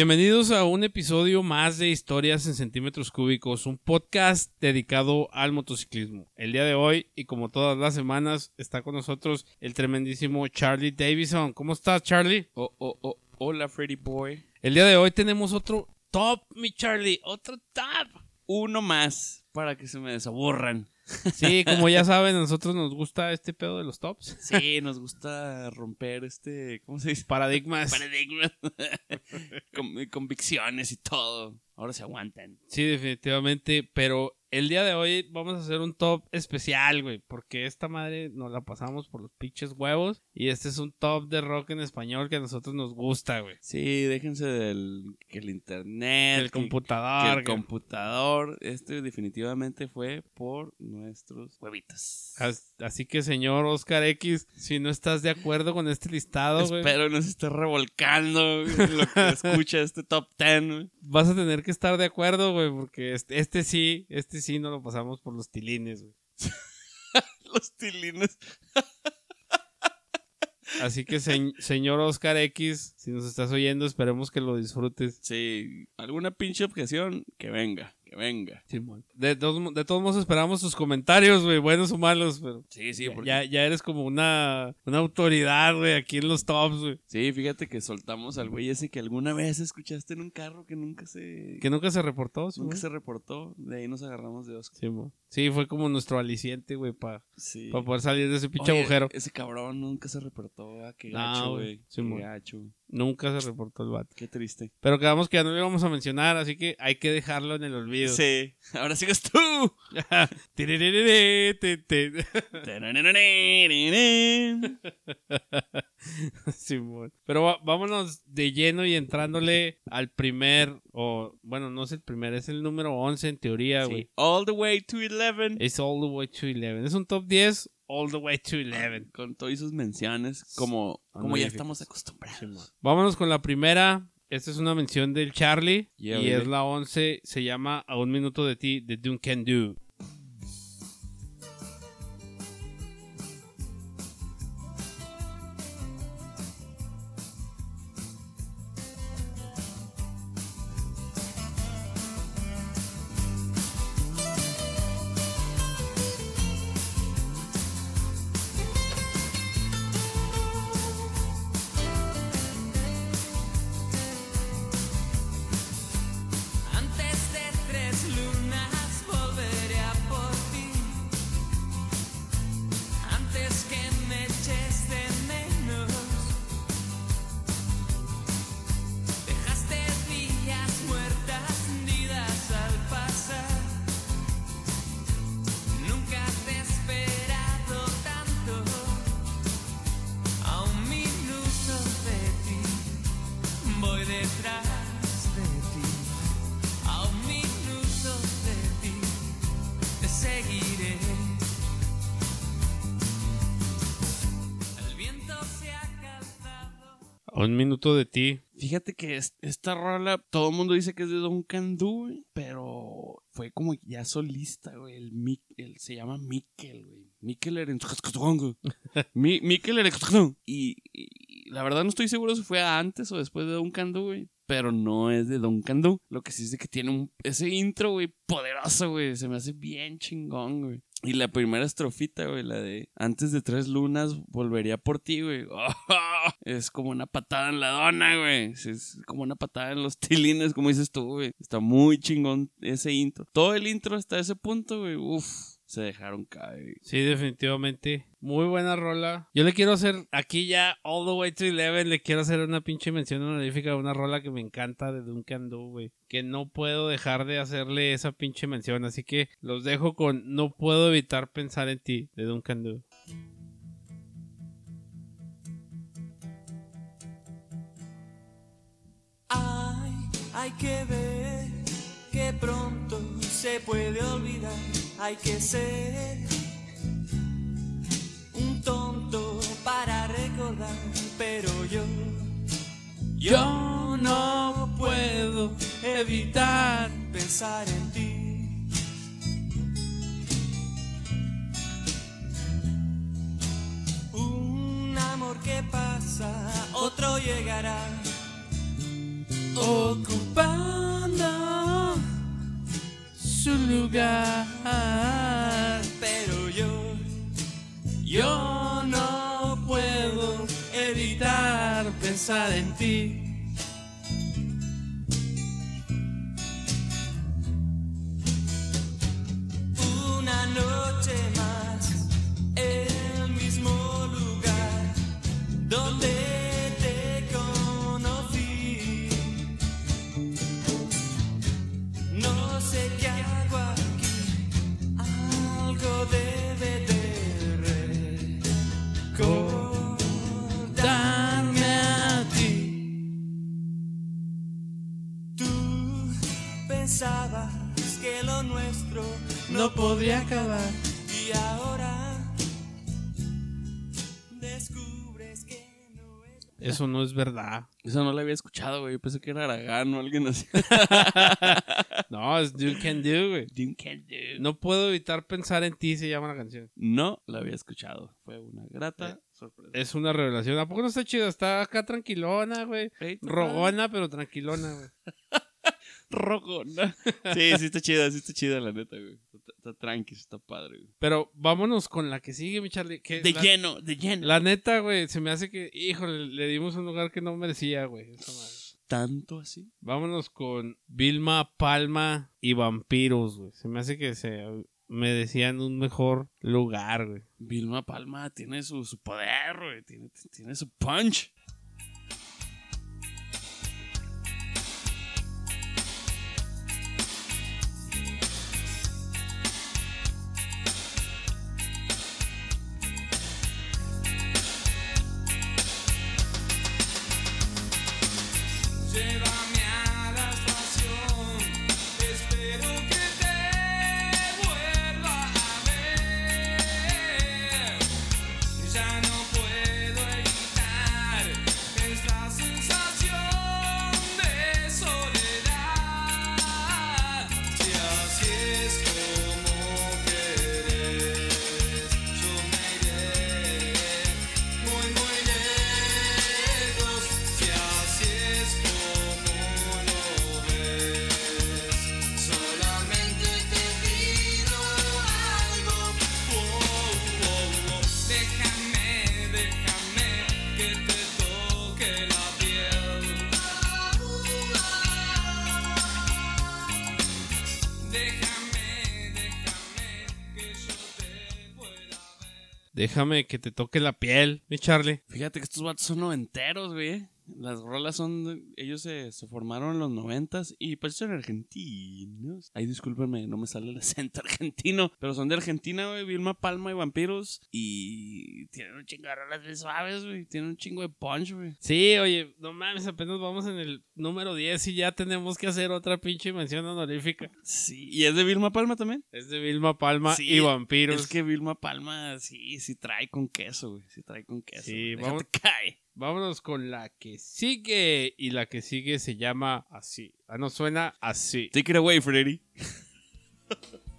Bienvenidos a un episodio más de Historias en Centímetros Cúbicos, un podcast dedicado al motociclismo. El día de hoy, y como todas las semanas, está con nosotros el tremendísimo Charlie Davison. ¿Cómo estás, Charlie? Oh, oh, oh, hola, Freddy Boy. El día de hoy tenemos otro top, mi Charlie, otro top. Uno más para que se me desaburran. Sí, como ya saben, a nosotros nos gusta este pedo de los tops. Sí, nos gusta romper este, ¿cómo se dice? Paradigmas. Paradigmas. Con- convicciones y todo. Ahora se aguantan. Sí, definitivamente, pero el día de hoy vamos a hacer un top especial, güey, porque esta madre nos la pasamos por los pinches huevos y este es un top de rock en español que a nosotros nos gusta, güey. Sí, déjense del que el internet, El que- computador. que el güey. computador. Este definitivamente fue por nuestros huevitos. As- Así que, señor Oscar X, si no estás de acuerdo con este listado, güey, Espero no se esté revolcando lo que escucha este top 10. güey. vas a tener que estar de acuerdo, güey, porque este, este sí, este sí no lo pasamos por los tilines, güey. Los tilines. Así que, se- señor Oscar X, si nos estás oyendo, esperemos que lo disfrutes. Sí, alguna pinche objeción, que venga, que venga. Simón. De, todos mo- de todos modos esperamos tus comentarios, güey, buenos o malos, pero Sí, sí, ya- porque... ya, ya eres como una, una autoridad, güey, aquí en los tops, güey. Sí, fíjate que soltamos al güey ese que alguna vez escuchaste en un carro que nunca se... Que nunca se reportó, Simón. nunca se reportó. De ahí nos agarramos de Oscar. Simón. Sí, fue como nuestro aliciente, güey, para Sí. poder salir de ese pinche Oye, agujero. Ese cabrón nunca se reportó. ah, Qué No, gacho, güey. Qué Simón. gacho. Nunca se reportó el vato. Qué triste. Pero quedamos que ya no lo íbamos a mencionar, así que hay que dejarlo en el olvido. Sí. Ahora sigues tú. Simón. Pero vámonos de lleno y entrándole al primer, o bueno, no es el primer, es el número 11 en teoría, güey. Sí. All the way to 11. Es All the Way to 11. Es un top 10, All the Way to 11. Con todas sus menciones, como, como ya estamos acostumbrados. Vámonos con la primera. Esta es una mención del Charlie. Yeah, y baby. es la 11. Se llama A un minuto de ti, de Duncan Do. De ti. Fíjate que es- esta rola, todo el mundo dice que es de Duncan Du, güey, pero fue como ya solista, güey. El, Mik- el- se llama Mikkel, güey. Mikkel. Mi- Mikkel. Y, y la verdad no estoy seguro si fue antes o después de Duncan Du, güey. Pero no es de Duncan Du. Lo que sí es de que tiene un, ese intro, güey, poderoso, güey. Se me hace bien chingón, güey. Y la primera estrofita, güey, la de antes de tres lunas volvería por ti, güey. Es como una patada en la dona, güey. Es- como una patada en los tilines, como dices tú, güey. Está muy chingón ese intro. Todo el intro hasta ese punto, güey. Uf, se dejaron caer. Sí, definitivamente. Muy buena rola. Yo le quiero hacer aquí ya All the Way to 11. Le quiero hacer una pinche mención honorífica de una rola que me encanta de Duncan Do, güey. Que no puedo dejar de hacerle esa pinche mención. Así que los dejo con No puedo evitar pensar en ti de Duncan Do. Ay, hay que ver que pronto se puede olvidar. Hay que ser un tonto para recordar, pero yo, yo no puedo evitar pensar en ti. Un amor que pasa, otro llegará. ocupando su lugar. Pero yo, Yo no puedo evitar pensar en ti. una noche más, el mismo lugar donde debe de recordarme. Tú pensabas que lo nuestro No podría acabar. y ahora descubres que no es. Eso no es verdad. Eso no lo había escuchado, güey. Yo pensé que era Aragán o alguien así. No, es You Can Do, güey. You can do. No puedo evitar pensar en ti, se llama la canción. No la había escuchado. Fue una grata sorpresa. Es una revelación. ¿A poco no está chido? Está acá tranquilona, güey. Rogona, pero tranquilona, güey. Rogona. Sí, sí está chida, sí está chida, la neta, güey. Está, tranqui, está padre, güey. Pero vámonos con la que sigue, mi Charlie. Que De la, lleno, de lleno. la neta, güey, se me hace que, híjole, le dimos un lugar que no merecía, güey. esa madre. ¿Tanto así? Vámonos con Vilma Palma y Vampiros, güey. Se me hace que se merecían un mejor lugar, güey. Vilma Palma tiene su, su poder, güey. Tiene, tiene su punch. Déjame que te toque la piel, mi Charlie. Fíjate que estos vatos son noventeros, güey. Las rolas son. Ellos se, se formaron en los noventas y pues son argentinos. Ay, discúlpenme, no me sale el acento argentino. Pero son de Argentina, güey. Vilma Palma y Vampiros. Y tienen un chingo de rolas bien suaves, güey. Tienen un chingo de punch, güey. Sí, oye, no mames, apenas vamos en el número 10 y ya tenemos que hacer otra pinche mención honorífica. Sí. ¿Y es de Vilma Palma también? Es de Vilma Palma Sí, y Vampiros. Es que Vilma Palma, sí, sí trae con queso, güey. Sí trae con queso. Sí, Déjate vamos- cae. Vámonos con la que sigue. Y la que sigue se llama así. Ah, no suena así. Take it away, Freddy.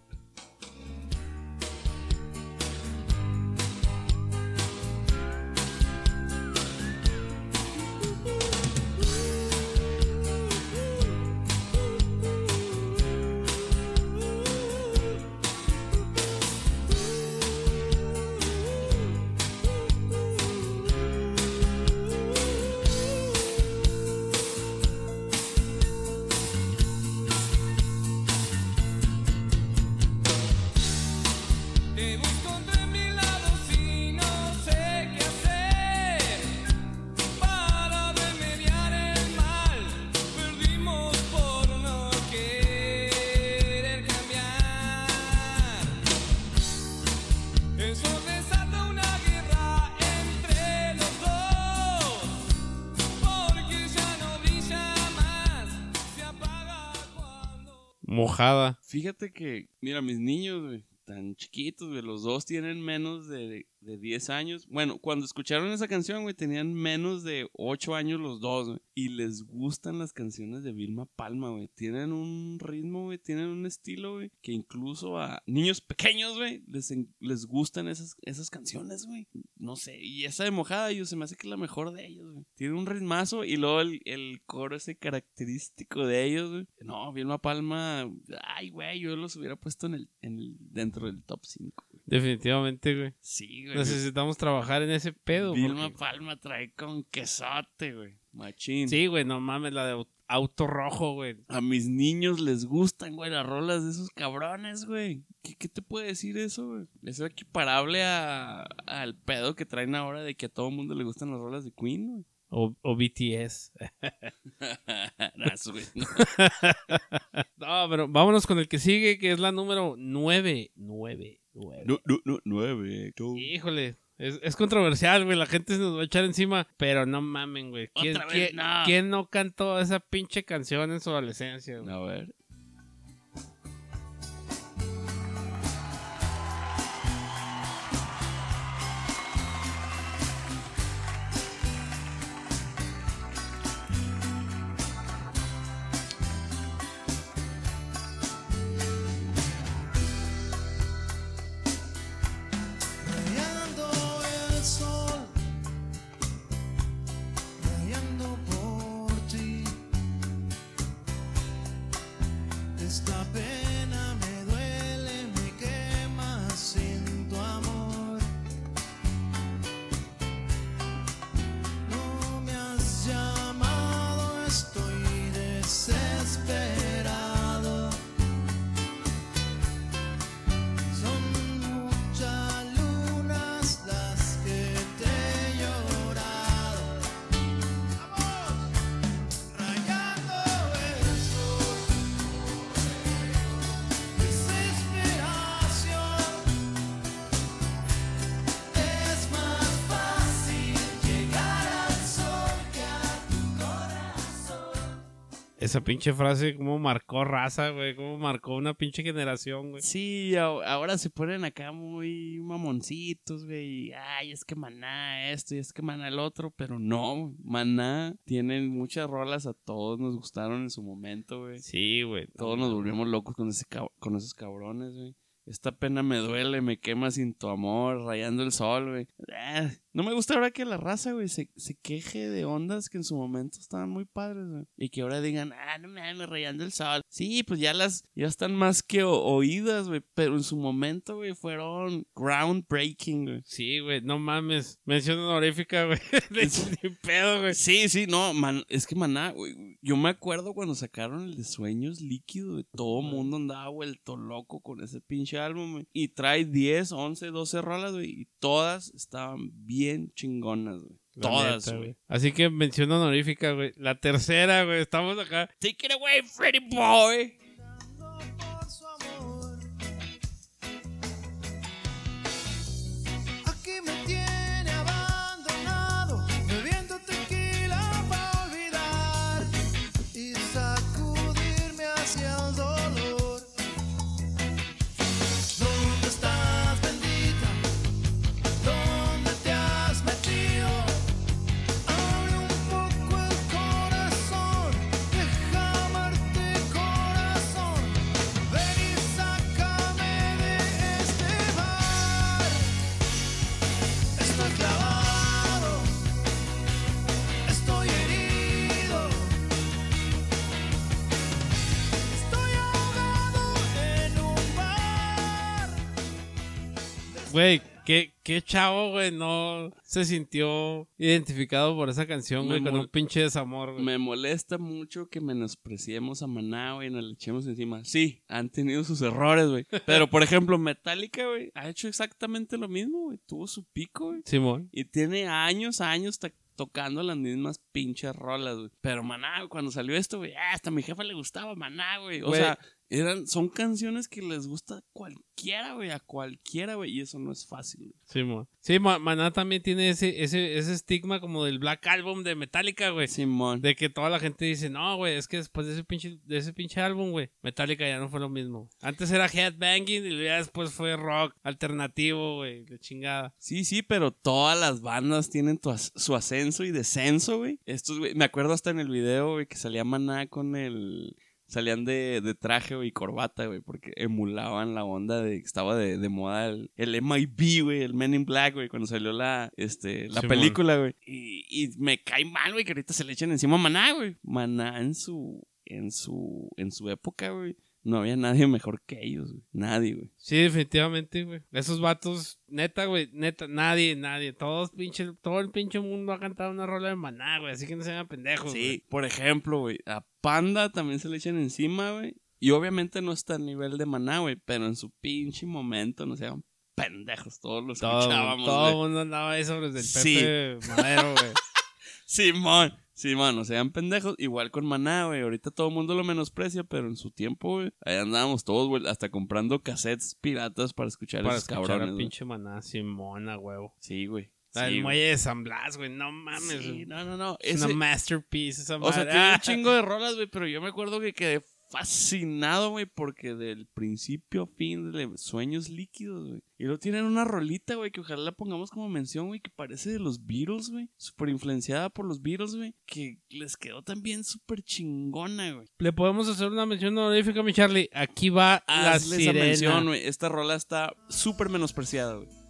Fíjate que, mira, mis niños, güey, tan chiquitos, güey, los dos tienen menos de de 10 años. Bueno, cuando escucharon esa canción, güey, tenían menos de 8 años los dos, güey. Y les gustan las canciones de Vilma Palma, güey. Tienen un ritmo, güey, tienen un estilo, güey, que incluso a niños pequeños, güey, les, les gustan esas, esas canciones, güey. No sé, y esa de Mojada, yo se me hace que es la mejor de ellos, güey. Tiene un ritmazo y luego el, el coro ese característico de ellos, güey. No, Vilma Palma, ay, güey, yo los hubiera puesto en el, en el, dentro del top 5, güey. Definitivamente, güey. Sí, güey. Necesitamos trabajar en ese pedo. Vilma porque- Palma trae con quesote, güey. Machín. Sí, güey, no mames, la de au- auto rojo, güey. A mis niños les gustan, güey, las rolas de esos cabrones, güey. ¿Qué, qué te puede decir eso, güey? Es equiparable a, al pedo que traen ahora de que a todo mundo le gustan las rolas de Queen, güey. O, o BTS. No, pero vámonos con el que sigue, que es la número 9. 9, 9. No, no, no, nueve. no. Híjole. Es, es controversial, güey. La gente se nos va a echar encima. Pero no mamen, güey. ¿Quién, quién- no. quién no cantó esa pinche canción en su adolescencia, güey? A ver. Esa pinche frase, cómo marcó raza, güey. Cómo marcó una pinche generación, güey. Sí, ahora se ponen acá muy mamoncitos, güey. Ay, es que maná esto y es que maná el otro. Pero no, maná tienen muchas rolas. A todos nos gustaron en su momento, güey. Sí, güey. Todos nos volvimos locos con, ese con esos cabrones, güey. Esta pena me duele, me quema sin tu amor, rayando el sol, güey. No me gusta ahora que la raza, güey, se, se queje de ondas que en su momento estaban muy padres, güey. Y que ahora digan, ah, no mames, rayando el sol. Sí, pues ya las, ya están más que oídas, güey. Pero en su momento, güey, fueron groundbreaking, güey. Sí, güey. No mames. Mención honorífica, güey. De ni pedo, güey. Sí, sí, no, man, es que maná, güey. Yo me acuerdo cuando sacaron el de Sueños Líquidos, güey. Todo el mundo andaba vuelto loco con ese pinche álbum, güey. Y trae 10, 11, 12 rolas, güey. Y todas estaban bien chingonas, güey. La Todas, neta, güey. Así que mención honorífica, güey. La tercera, güey. Estamos acá. Take it away, Freddy Boy. ¿Qué, qué chavo, güey, no se sintió identificado por esa canción, güey, con un pinche desamor, güey. Me molesta mucho que menospreciemos a Maná, güey, y nos le echemos encima. Sí, han tenido sus errores, güey. Pero, por ejemplo, Metallica, güey, ha hecho exactamente lo mismo, güey. Tuvo su pico, güey. Simón. Y tiene años, años tocando las mismas pinches rolas, güey. Pero Maná, güey, cuando salió esto, güey, ah, hasta a mi jefa le gustaba Maná, güey. O sea, Eran, son canciones que les gusta a cualquiera, güey, a cualquiera, güey, y eso no es fácil, güey. Sí. Sí, Ma- Maná también tiene ese, ese, ese estigma como del Black Album de Metallica, güey. Simón. De que toda la gente dice, no, güey, es que después de ese pinche, de ese pinche álbum, güey, Metallica ya no fue lo mismo. Antes era headbanging y ya después fue rock alternativo, güey, de chingada. Sí, sí, pero todas las bandas tienen tu as- su ascenso y descenso, güey. Estos, güey, me acuerdo hasta en el video, güey, que salía Maná con el... Salían de, de traje, güey, y corbata, güey, porque emulaban la onda de que estaba de, de moda el, el MIB, güey, el Men in Black, güey, cuando salió la, este, la película, güey. Y, y me cae mal, güey, que ahorita se le echen encima a Maná, güey. Maná en su, en su, en su época, güey. No había nadie mejor que ellos, güey. Nadie, güey. Sí, definitivamente, güey. Esos vatos, neta, güey, neta, nadie, nadie. Todos pinche, todo el pinche mundo ha cantado una rola de maná, güey. Así que no se hagan pendejos, güey. Sí, por ejemplo, güey, a Panda también se le echan encima, güey. Y obviamente no está a nivel de maná, güey, pero en su pinche momento no sean pendejos, todos los Todo, escuchábamos, todo el mundo andaba ahí sobre el del Sí. Pepe Madero, güey. Simón, Simón, no sean pendejos, igual con maná, güey. Ahorita todo el mundo lo menosprecia, pero en su tiempo, güey, ahí andábamos todos, güey, hasta comprando cassettes piratas para escuchar a Para esos escuchar cabrones, a güey. pinche maná, Simona, huevo. Sí, güey. La Sí, del muelle de San Blas, güey. No mames. Sí, no, no, no. es Ese- una masterpiece esa O sea, madre. tiene un chingo de rolas, güey, pero yo me acuerdo que quedé fascinado, güey, porque del principio a fin de Sueños Líquidos, güey. Y luego tienen una rolita, güey, que ojalá la pongamos como mención, güey, que parece de los Beatles, güey. Súper influenciada por los Beatles, güey. Que les quedó también súper chingona, güey. Le podemos hacer una mención honorífica, mi Charlie. Aquí va la Hazle esa sirena. mención, güey. Esta rola está súper menospreciada, güey.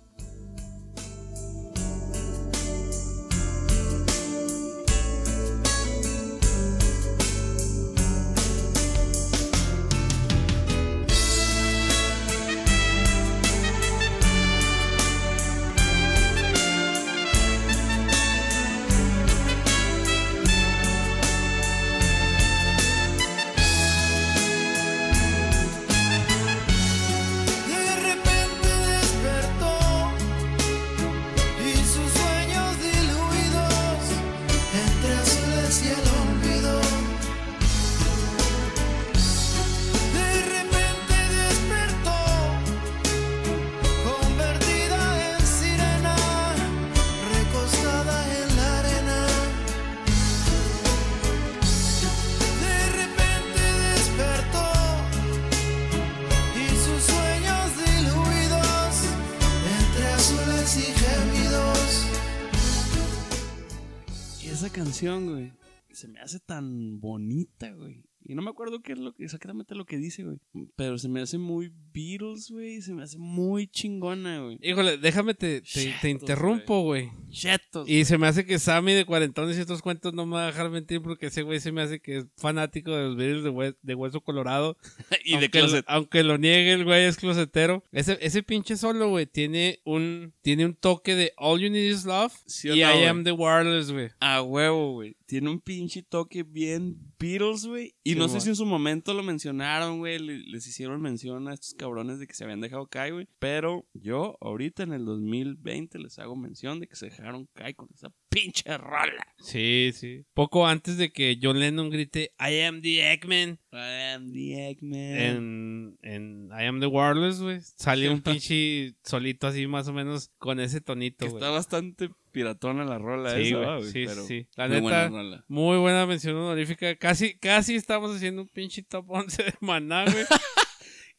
Se me hace tan bonita, güey. Y no me acuerdo qué es lo que, exactamente lo que dice, güey. Pero se me hace muy Beatles, güey. Se me hace muy chingona, güey. Híjole, déjame te, te, interrumpo, güey. Chetos. Y se me hace que Sammy de Cuarentones y estos cuentos no me va a dejar mentir porque ese güey se me hace que es fanático de los Beatles de, hue- de Hueso Colorado. y de closet. Lo, aunque lo niegue, el güey es closetero. Ese, ese pinche solo, güey, tiene un, tiene un toque de All You Need Is Love ¿Sí o y no, I güey? Am The Wireless, güey. A huevo, güey. Tiene un pinche toque bien Beatles, güey. Y Sí, no sé si en su momento lo mencionaron, güey. le- Les hicieron mención a estos cabrones de que se habían dejado caer, güey. Pero yo, ahorita en el 2020, les hago mención de que se dejaron caer con esa pinche rola. Sí, sí. Poco antes de que John Lennon grite I Am The Eggman I am the Eggman. en, en I Am The Wireless, güey. Sale un pinche solito así más o menos con ese tonito, güey. está bastante piratona la rola Sí, esa, sí, Pero sí. La muy neta, buena rola. Muy buena mención honorífica. Casi, casi estamos haciendo un pinche top 11 de maná, güey.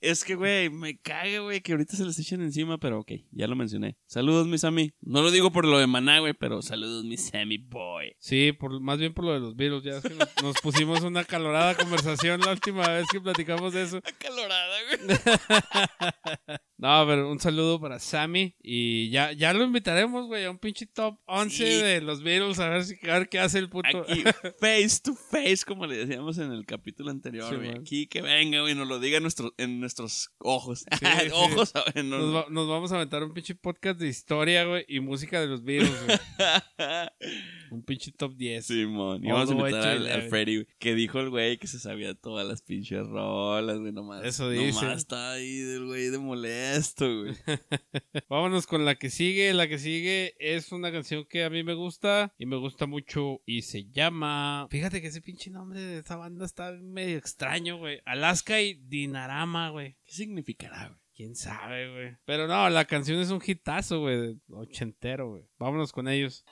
Es que, güey, me caga, güey, que ahorita se les echen encima, pero ok, ya lo mencioné. Saludos, mi Sammy. No lo digo por lo de Maná, güey, pero saludos, mi Sammy boy. Sí, por, más bien por lo de los virus. Ya es que nos, nos pusimos una calorada conversación la última vez que platicamos de eso. Acalorada, güey. No, pero un saludo para Sammy. Y ya, ya lo invitaremos, güey, a un pinche top 11 Sí. de los Beatles. A ver, si, a ver qué hace el puto. Aquí, face to face, como le decíamos en el capítulo anterior, güey. Aquí que venga, güey, nos lo diga en, nuestro, en nuestros ojos. sí. ojos, a ver, no- Nos, va- nos vamos a aventar un pinche podcast de historia, güey, y música de los güey. Un pinche top 10. Simón, y All vamos a invitar al, al. Freddy, güey, que dijo el güey que se sabía todas las pinches rolas, güey, nomás. Eso dice. Nomás estaba ahí del güey de molesto, güey. Vámonos con la que sigue. La que sigue es una canción que a mí me gusta y me gusta mucho y se llama. Fíjate que ese pinche nombre de esta banda está medio extraño, güey. Alaska y Dinarama, güey. ¿Qué significará, güey? Quién sabe, güey. Pero no, la canción es un hitazo, güey. Ochentero, güey. Vámonos con ellos.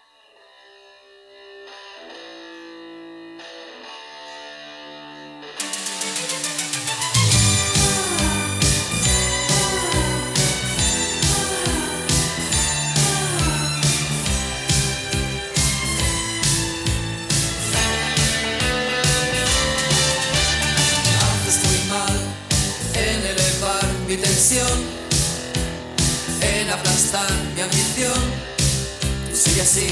En aplastar mi ambición. Tú sigue así,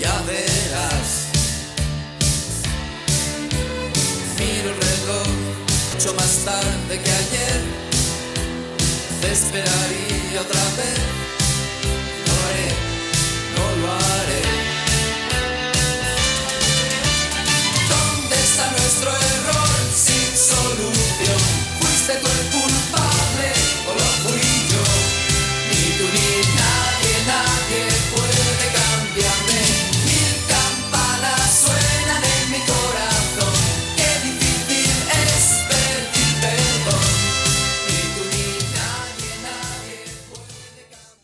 ya verás. Miro el reloj, mucho más tarde que ayer. Te esperaría otra vez.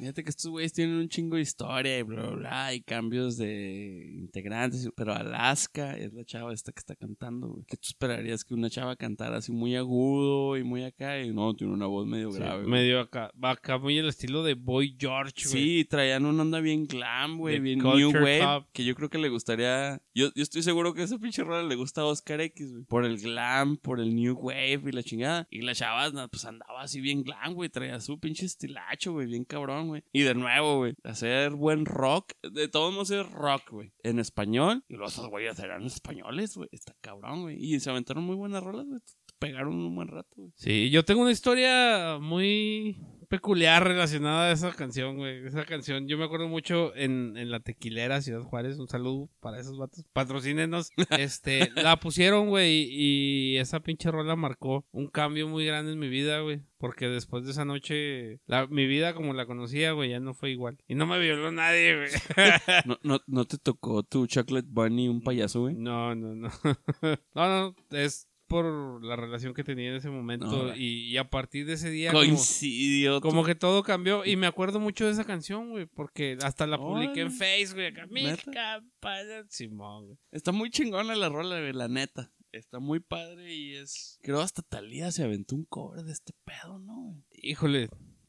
Fíjate que estos güeyes tienen un chingo de historia y bla, bla, bla, y cambios de integrantes, pero Alaska es la chava esta que está cantando, güey. ¿Qué tú esperarías que una chava cantara así muy agudo y muy acá? Y no, tiene una voz medio Sí, grave. güey. medio acá. Va acá muy el estilo de Boy George, güey. Sí, traían una onda bien glam, güey, bien new wave, que yo creo que le gustaría, yo, yo estoy seguro que esa pinche rola le gusta a Oscar X, güey, por el glam, por el new wave y la chingada, y la chava, pues andaba así bien glam, güey, traía su pinche estilacho, güey, bien cabrón, güey, y de nuevo, güey, hacer buen rock, de todos modos es rock, güey, en español, y los otros güeyes eran españoles, güey, está cabrón, güey, y se aventaron muy buenas rolas, güey, pegaron un buen rato, güey. Sí, yo tengo una historia muy peculiar relacionada a esa canción, güey. Esa canción, yo me acuerdo mucho en, en la tequilera Ciudad Juárez. Un saludo para esos vatos. Patrocínenos. Este, la pusieron, güey, y esa pinche rola marcó un cambio muy grande en mi vida, güey. Porque después de esa noche, la, mi vida como la conocía, güey, ya no fue igual. Y no me violó nadie, güey. ¿No, no, ¿No te tocó tu Chocolate Bunny un payaso, güey? No, no, no. no, no, es por la relación que tenía en ese momento. No, y, y a partir de ese día, como, Coincidió. tu- como que todo cambió. Y me acuerdo mucho de esa canción, güey, porque hasta la publiqué en Órale. Face, güey. Acá, mi ¿Neta? campana. Simón, güey. Está muy chingona la rola, güey, la neta. Está muy padre y es. Creo hasta Talía se aventó un cover de este pedo, ¿no? Híjole.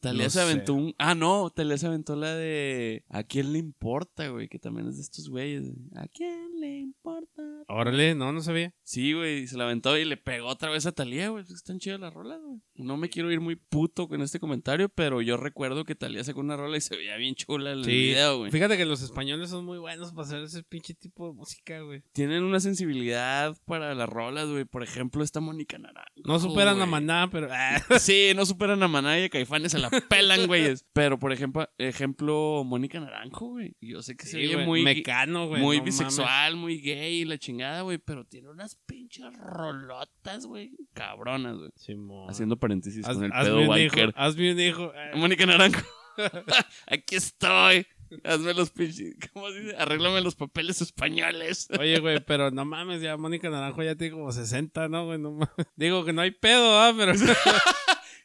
Talía No se aventó sé. un. Ah, no, Talía se aventó la de. ¿A quién le importa, güey? Que también es de estos güeyes. güey. ¿A quién le importa? Órale, no, no sabía. Sí, güey, se la aventó y le pegó otra vez a Talía, güey. Están chidas las rolas, güey. No me quiero ir muy puto con este comentario, pero yo recuerdo que Talía sacó una rola y se veía bien chula el Sí. video, güey. Fíjate que los españoles son muy buenos para hacer ese pinche tipo de música, güey. Tienen una sensibilidad para las rolas, güey. Por ejemplo, esta Mónica Naranjo. No superan a güey. Maná, pero. ah, Sí, no superan a Maná y a Caifanes, se la pelan, güeyes. Pero, por ejemplo, ejemplo Mónica Naranjo, güey. Yo sé que se sí, oye güey, muy, Mecano, güey. muy no mames. bisexual, muy gay y la chingada, güey. Pero tiene unas pinches rolotas, güey. Cabronas, güey. Haciendo paréntesis Haz- con el pedo un hijo, biker. hazme un hijo. Mónica Naranjo. Aquí estoy. Hazme los pinches. ¿Cómo se dice? Arréglame los papeles españoles. Oye, güey, pero no mames, ya Mónica Naranjo ya tiene como 60, ¿no, güey? No mames. Digo que no hay pedo, ¿ah? Pero.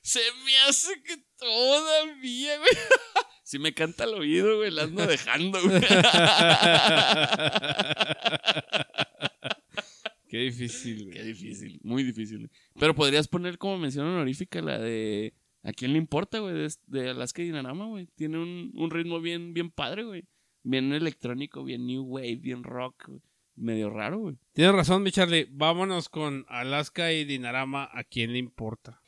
Se me hace que todavía, güey. Si me canta al oído, güey, la ando dejando, güey. Qué difícil, güey. Qué difícil, muy difícil. Pero podrías poner como mención honorífica la de. ¿A quién le importa, güey? De, de Alaska y Dinarama, güey. Tiene un, un ritmo bien, bien padre, güey. Bien electrónico, bien new wave, bien rock, güey. Medio raro, güey. Tienes razón, mi Charlie. Vámonos con Alaska y Dinarama. ¿A quién le importa?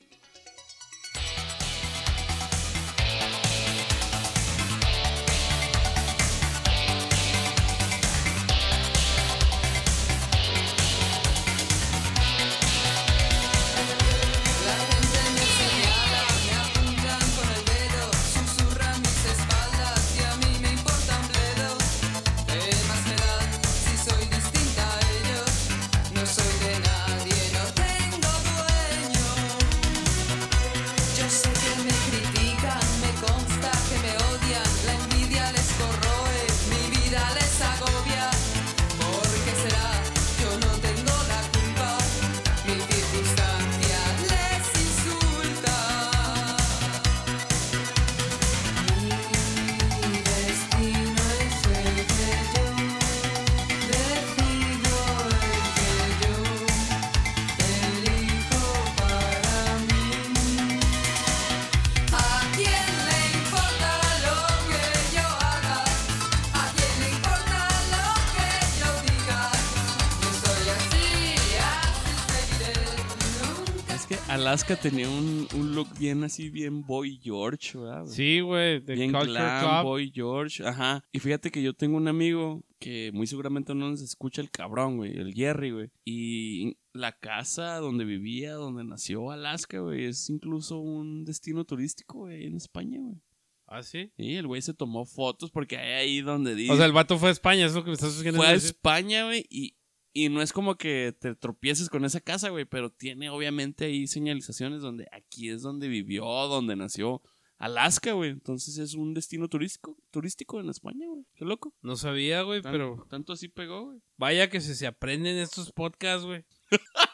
Alaska tenía un, un look bien así, bien Boy George, ¿verdad? Sí, güey, de bien glam, Club. Boy George, ajá. Y fíjate que yo tengo un amigo que muy seguramente no nos escucha el cabrón, güey, el Jerry, güey. Y la casa donde vivía, donde nació Alaska, güey, es incluso un destino turístico, güey, en España, güey. Ah, sí. Y el güey se tomó fotos porque hay ahí donde dice... O sea, el vato fue a España, es lo que me estás queriendo fue a decir. España, güey, y, y no es como que te tropieces con esa casa, güey, pero tiene obviamente ahí señalizaciones donde aquí es donde vivió, donde nació Alaska, güey. Entonces es un destino turístico, turístico en España, güey. Qué loco. No sabía, güey, Tan- pero Tanto así pegó, güey. vaya que se, se aprenden estos podcasts, güey.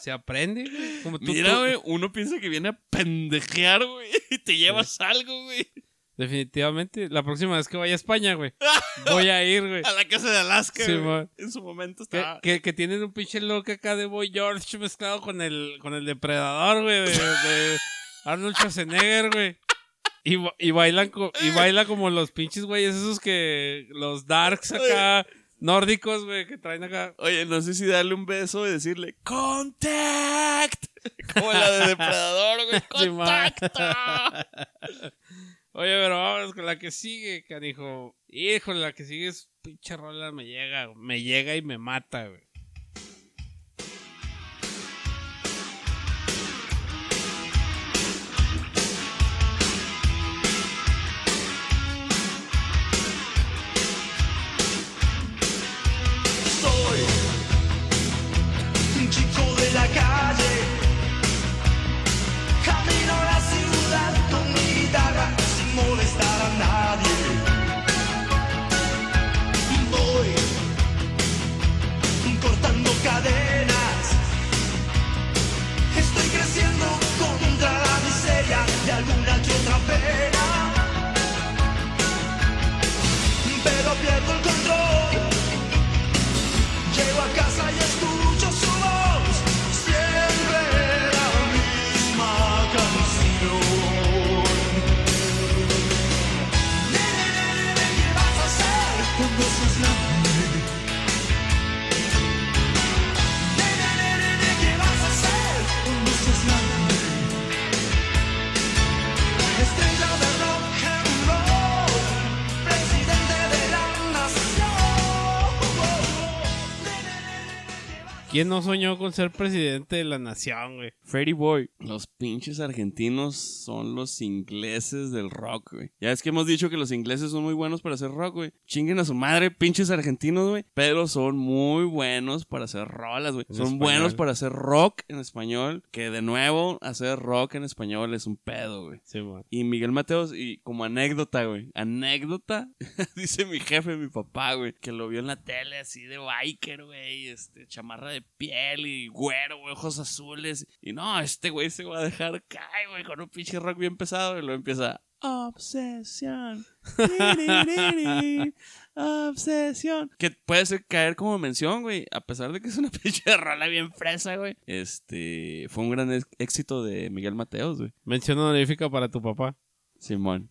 se aprende, güey. Como tú, Mira, güey, uno piensa que viene a pendejear, güey, y te llevas algo, güey. Definitivamente, la próxima vez que vaya a España, güey, voy a ir, güey. A la casa de Alaska, Sí, güey. En su momento estaba... que, que tienen un pinche look acá de Boy George mezclado con el, con el depredador, güey, de, de Arnold Schwarzenegger, güey. Y, ba- y bailan co- y baila como los pinches güeyes esos que los darks acá nórdicos, güey, que traen acá. Oye, no sé si darle un beso y decirle ¡Contact! Como la de Depredador, güey. Oye, pero vamos con la que sigue, canijo. Híjole, la que sigue es pinche rola, me llega, me llega y me mata, güey. Que ¿Quién no soñó con ser presidente de la nación, güey? Freddy Boy. Los pinches argentinos son los ingleses del rock, güey. Ya es que hemos dicho que los ingleses son muy buenos para hacer rock, güey. Chinguen a su madre, pinches argentinos, güey. Pero son muy buenos para hacer rolas, güey. En Son español. buenos para hacer rock en español. Que de nuevo, hacer rock en español es un pedo, güey. Sí, man. Y Miguel Mateos, y como anécdota, güey. Anécdota, dice mi jefe, mi papá, güey, que lo vio en la tele así de biker, güey, este, chamarra de piel y güero, güey, ojos azules. Y no, este güey se va a dejar caer, güey, con un pinche rock bien pesado. Y luego empieza, obsesión. Obsesión. Que puede ser caer como mención, güey. A pesar de que es una pinche rola bien fresa, güey. Este. Fue un gran éxito de Miguel Mateos, güey. Mención honorífica para tu papá. Simón.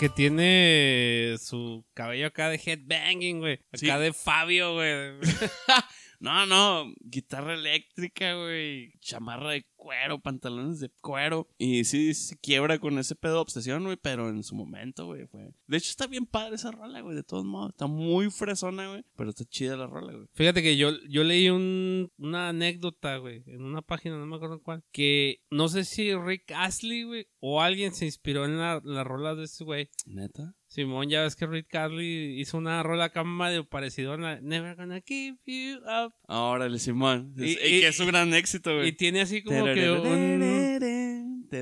Que, tiene su cabello acá de headbanging, güey. Acá Sí. de Fabio, güey. No, no, guitarra eléctrica, güey. Chamarra de cuero, pantalones de cuero. Y sí, se quiebra con ese pedo de obsesión, güey, pero en su momento, güey, fue... De hecho, está bien padre esa rola, güey, de todos modos. Está muy fresona, güey, pero está chida la rola, güey. Fíjate que yo, yo leí un, una anécdota, güey, en una página, no me acuerdo cuál, que no sé si Rick Astley, güey, o alguien se inspiró en la, la rola de ese güey. ¿Neta? Simón, ya ves que Rick Astley hizo una rola acá medio parecido a la Never Gonna Give You Up. Órale, Simón. Y- Y, y- que es un gran éxito, Y güey. tiene así como que un,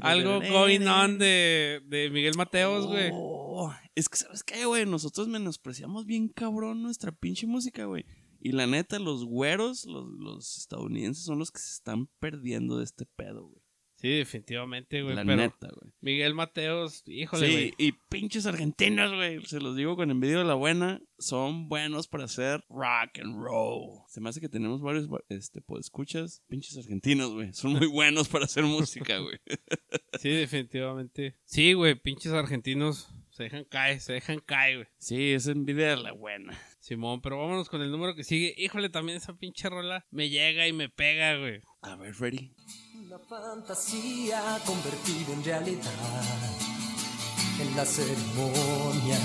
algo going on de, de Miguel Mateos, güey. Oh, es que, ¿sabes qué, güey? Nosotros menospreciamos bien cabrón nuestra pinche música, güey. Y la neta, los güeros, los, los estadounidenses, son los que se están perdiendo de este pedo, güey. Sí, definitivamente, güey. La Pero neta, güey. Miguel Mateos, híjole, Sí, güey. y pinches argentinos, güey. Se los digo con envidia de la buena. Son buenos para hacer rock and roll. Se me hace que tenemos varios este, escuchas. Pinches argentinos, güey. Son muy buenos para hacer música, güey. Sí, definitivamente. Sí, güey, pinches argentinos se dejan caer, se dejan caer, güey. Sí, es envidia de la buena. Simón, pero vámonos con el número que sigue. Híjole, también esa pinche rola me llega y me pega, güey. A ver, Freddy. Una fantasía convertida en realidad. En la ceremonia,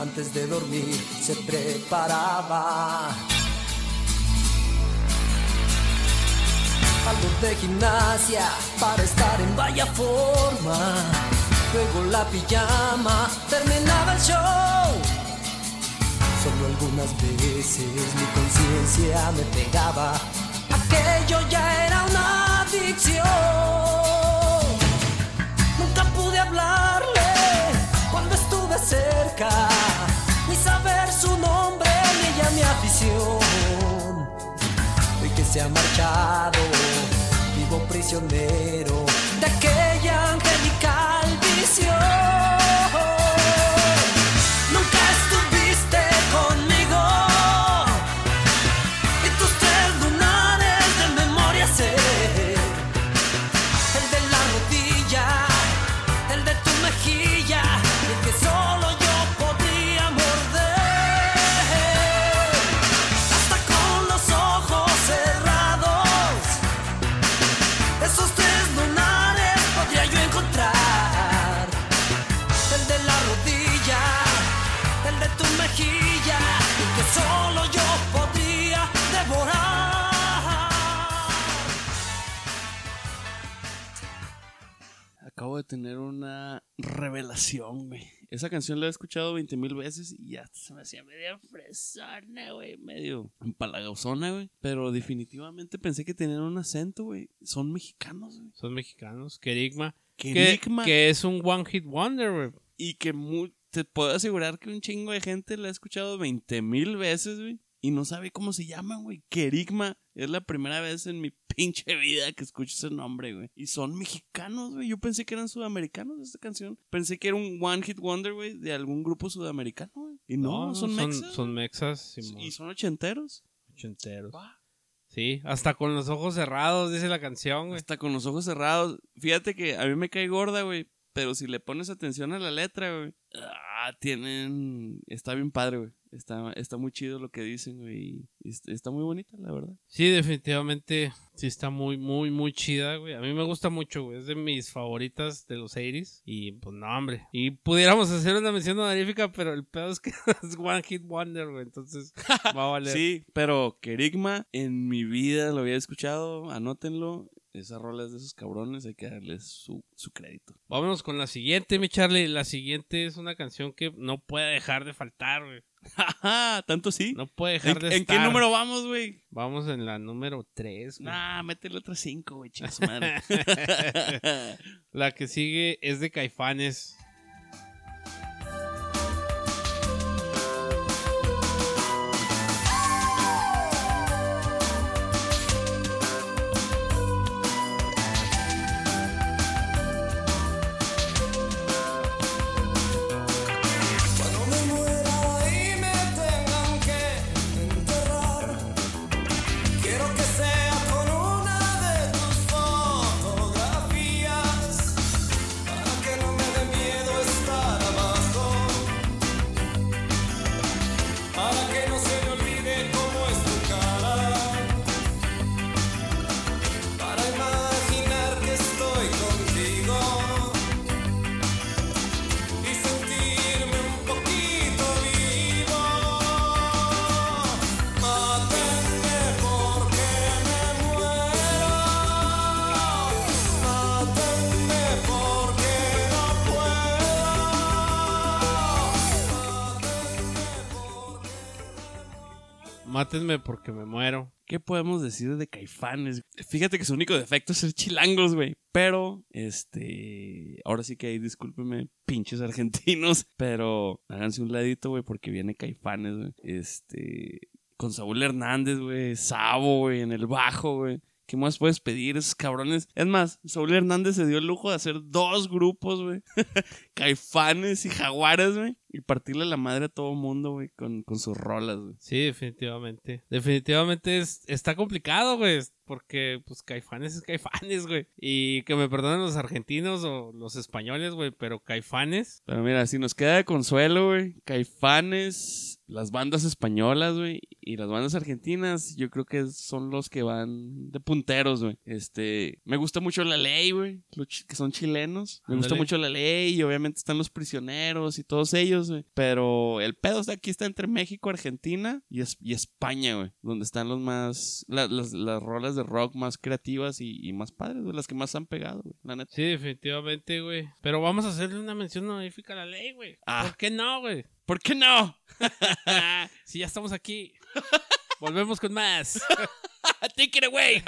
antes de dormir, se preparaba. Algo de gimnasia para estar en vaya forma. Luego la pijama, terminaba el show. Solo algunas veces mi conciencia me pegaba. Aquello ya era una Nunca pude hablarle cuando estuve cerca, ni saber su nombre ni ella mi afición. Hoy que se ha marchado, vivo prisionero Acabo de tener una revelación, güey. Esa canción la he escuchado 20 mil veces y ya se me hacía medio fresona, güey. Medio empalagosona, güey. Pero definitivamente pensé que tenían un acento, güey. Son mexicanos, güey. Son mexicanos. Kerigma. Que, Kerigma. que es un One Hit Wonder, güey. Y que te puedo asegurar que un chingo de gente la ha escuchado 20 mil veces, güey. Y no sabe cómo se llaman, güey. Kerigma. Es la primera vez en mi pinche vida que escucho ese nombre, güey. Y son mexicanos, güey. Yo pensé que eran sudamericanos de esta canción. Pensé que era un One Hit Wonder, güey, de algún grupo sudamericano, güey. Y no, son mexas. Son mexas, y son ochenteros. ochenteros. Sí, hasta con los ojos cerrados, dice la canción, güey. Hasta con los ojos cerrados. Fíjate que a mí me cae gorda, güey. Pero si le pones atención a la letra, güey. Ah, tienen. Está bien padre, güey. Está, está muy chido lo que dicen, güey. y Está muy bonita, la verdad. Sí, definitivamente sí está muy, muy, muy chida, güey. A mí me gusta mucho, güey. Es de mis favoritas de los 80s. Y pues no, hombre. Y pudiéramos hacer una mención honorífica, pero el pedo es que es One Hit Wonder, güey. Entonces va a valer. Sí, pero Kerigma en mi vida lo había escuchado. Anótenlo. Esa rola es de esos cabrones. Hay que darles su, su crédito. Vámonos con la siguiente, mi Charlie. La siguiente es una canción que no puede dejar de faltar, güey. ¿Tanto sí? No puede dejar ¿En, de en qué estar. número vamos, güey? Vamos en la número 3, güey. Nah, métele otra cinco, güey. Chinga su madre. La que sigue es de Caifanes. Mátenme porque me muero. ¿Qué podemos decir de Caifanes? Fíjate que su único defecto es ser chilangos, güey. Pero, este. Ahora sí que ahí, discúlpenme, pinches argentinos. Pero háganse un ladito, güey, porque viene Caifanes, güey. Este. Con Saúl Hernández, güey. Sabo, güey, en el bajo, güey. ¿Qué más puedes pedir esos cabrones? Es más, Saúl Hernández se dio el lujo de hacer dos grupos, güey. Caifanes y Jaguares, güey. Y partirle la madre a todo mundo, güey, con, con sus rolas, güey. Sí, definitivamente. Definitivamente es, está complicado, güey. Porque, pues, Caifanes es Caifanes, güey. Y que me perdonen los argentinos o los españoles, güey. Pero Caifanes. Pero mira, si nos queda de consuelo, güey, Caifanes, las bandas españolas, güey, y las bandas argentinas, yo creo que son los que van de punteros, güey. Este, me gusta mucho La Ley, güey, que son chilenos. Me gusta mucho La Ley y obviamente están los prisioneros y todos ellos, güey. Pero el pedo está aquí está entre México, Argentina y, es- y España, güey, donde están los más, la- las, las rolas de rock más creativas y, y más padres, güey, las que más han pegado, güey, la neta. Sí, definitivamente, güey. Pero vamos a hacerle una mención honorífica a la ley, güey. Ah. ¿Por qué no, güey? ¿Por qué no? si ya estamos aquí. Volvemos con más. Take it away.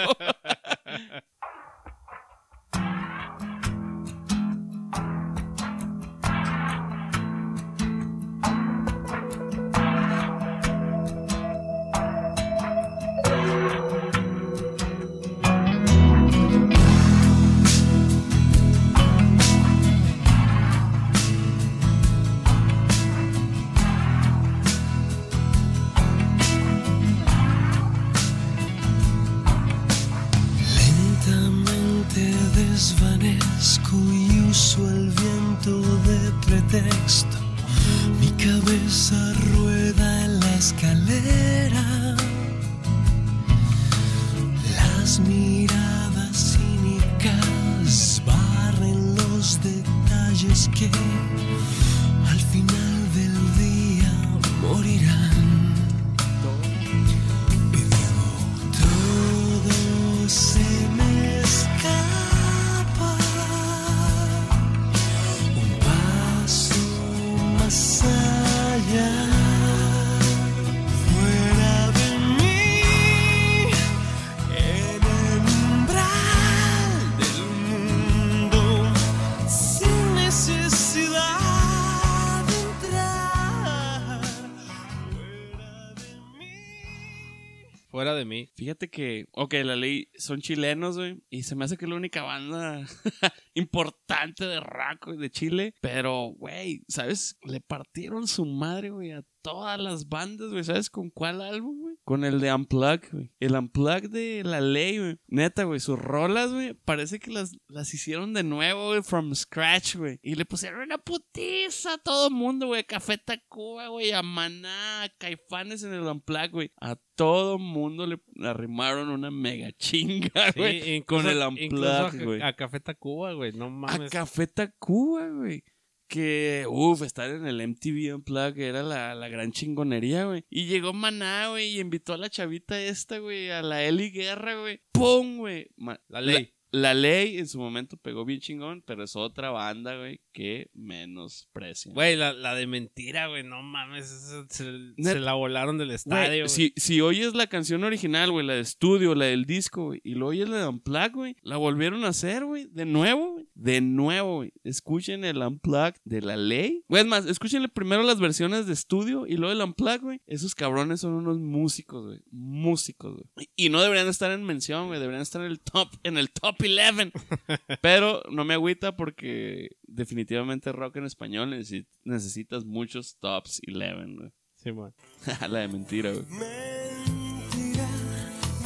Fíjate que, ok, la ley son chilenos, güey. Y se me hace que es la única banda importante de rock güey, de Chile. Pero, güey, ¿sabes? Le partieron su madre, güey, a todas las bandas, güey. ¿Sabes con cuál álbum, güey? Con el de Unplugged, güey. El Unplugged de la ley, güey. Neta, güey, sus rolas, güey, parece que las, las hicieron de nuevo, güey, from scratch, güey. Y le pusieron una putiza a todo mundo, güey. Café Tacuba, güey, a Maná, a Caifanes en el Unplugged, güey. A todo mundo le arrimaron una mega chinga, güey. con el a- Unplugged, güey. A, Café Tacuba, güey. No A mames. Café Tacuba, güey. Que, uff, estar en el MTV Unplugged era la, la gran chingonería, güey. Y llegó Maná, güey, y invitó a la chavita esta, güey, a la Eli Guerra, güey. ¡Pum, güey! La ley. La, ley en su momento pegó bien chingón, pero es otra banda, güey, que menosprecia. Güey, la, la de mentira, güey. No mames. Se, la volaron del estadio, güey. si, si oyes la canción original, güey, la de estudio, la del disco, güey, y lo oyes la de Unplugged, güey, la volvieron a hacer, güey, de nuevo, güey, de nuevo, güey. Escuchen el Unplugged de la ley. Güey, es más, escuchen primero las versiones de estudio y luego el Unplugged, güey. Esos cabrones son unos músicos, güey, músicos, güey. Y no deberían estar en mención, güey, deberían estar en el top, en el top 11. Pero no me agüita porque definitivamente rock en español necesi- necesitas muchos tops 11, güey. Sí, man. la de mentira, güey. Mentira,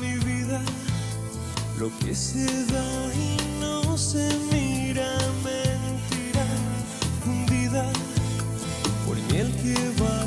mi vida, lo que se da y no se mira, mentira, fundida por miel que va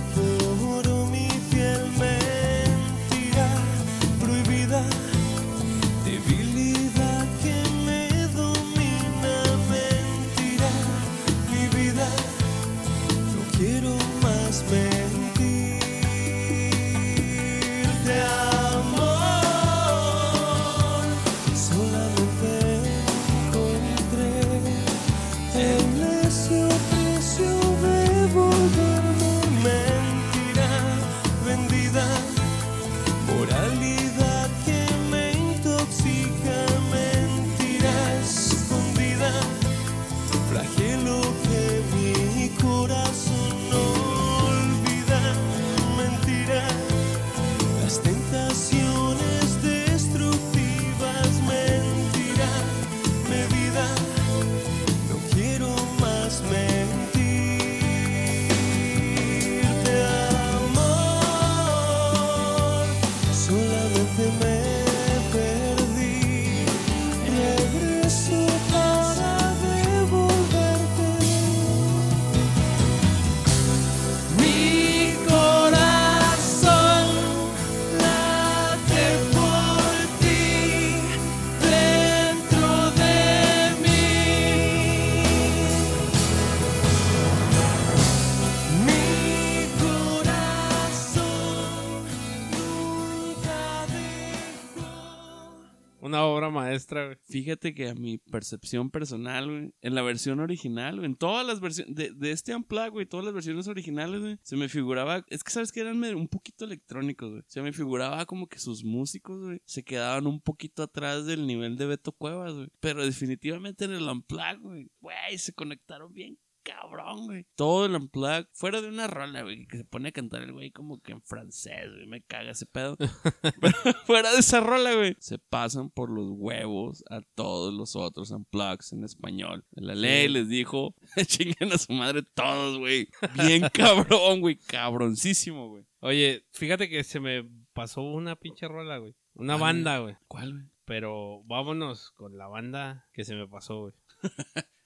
una obra maestra, güey. Fíjate que a mi percepción personal, güey, en la versión original, güey, en todas las versiones, de, de este Unplugged, güey, todas las versiones originales, güey, se me figuraba, es que sabes que eran un poquito electrónicos, güey. Se me figuraba como que sus músicos, güey, se quedaban un poquito atrás del nivel de Beto Cuevas, güey. Pero definitivamente en el Unplugged, güey, güey, se conectaron bien cabrón, güey. Todo el unplug, fuera de una rola, güey, que se pone a cantar el güey como que en francés, güey, me caga ese pedo. Pero fuera de esa rola, güey, se pasan por los huevos a todos los otros unplugs en español. La ley les dijo, chinguen a su madre todos, güey. Bien cabrón, güey, cabroncísimo, güey. Oye, fíjate que se me pasó una pinche rola, güey. Una ¿Cuál, banda, güey. ¿Cuál, güey? Pero vámonos con la banda que se me pasó, güey.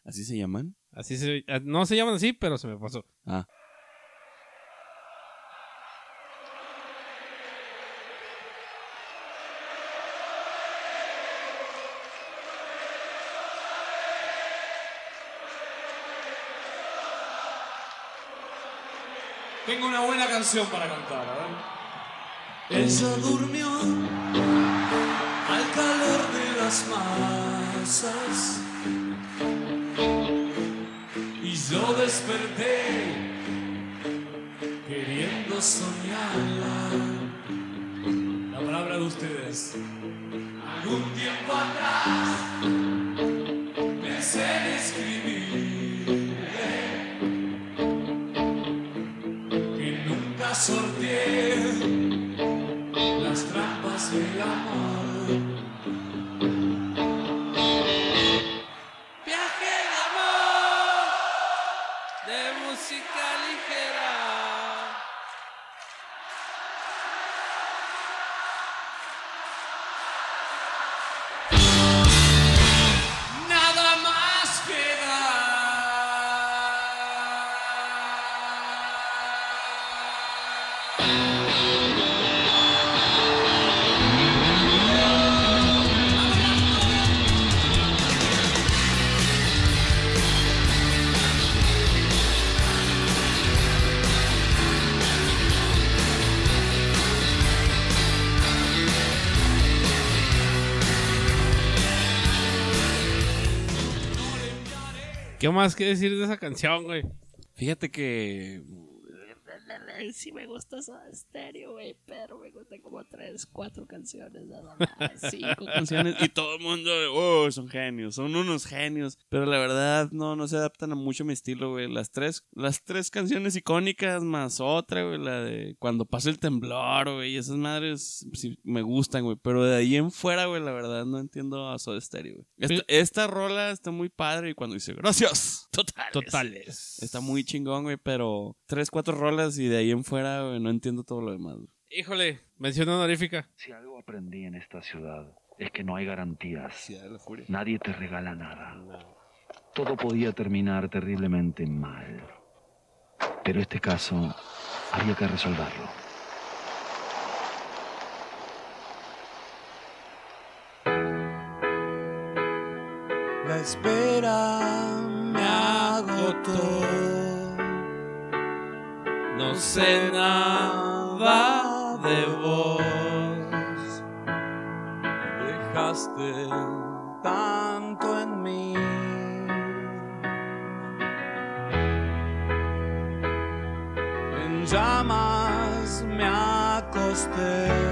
¿Así se llaman? Así se... ah, No se llaman así, pero se me pasó. Ah. Tengo una buena canción para cantar, a ver. Ella durmió al calor de las masas yo desperté queriendo soñarla. La palabra de ustedes. Algún tiempo atrás ¿Qué más que decir de esa canción, güey? Fíjate que Sí me gusta Soda Stereo, güey, pero me gustan como tres, cuatro canciones nada más. Cinco canciones y todo el mundo, oh, son genios, son unos genios. Pero la verdad, no, no se adaptan a mucho mi estilo, güey. Las tres, las tres canciones icónicas más otra, güey, la de cuando pasa el temblor, güey, y esas madres sí me gustan, güey. Pero de ahí en fuera, güey, la verdad no entiendo a Soda Stereo, güey. Esta, esta rola está muy padre y cuando dice gracias, totales. Totales. Está muy chingón, güey, pero tres, cuatro rolas y de ahí en fuera, güey, no entiendo todo lo demás. güey. Híjole, mención honorífica. Si algo aprendí en esta ciudad es que no hay garantías. Nadie te regala nada. Todo podía terminar terriblemente mal. Pero este caso había que resolverlo. La espera me agotó. Sé nada de vos. Dejaste tanto en mí. En llamas me acosté.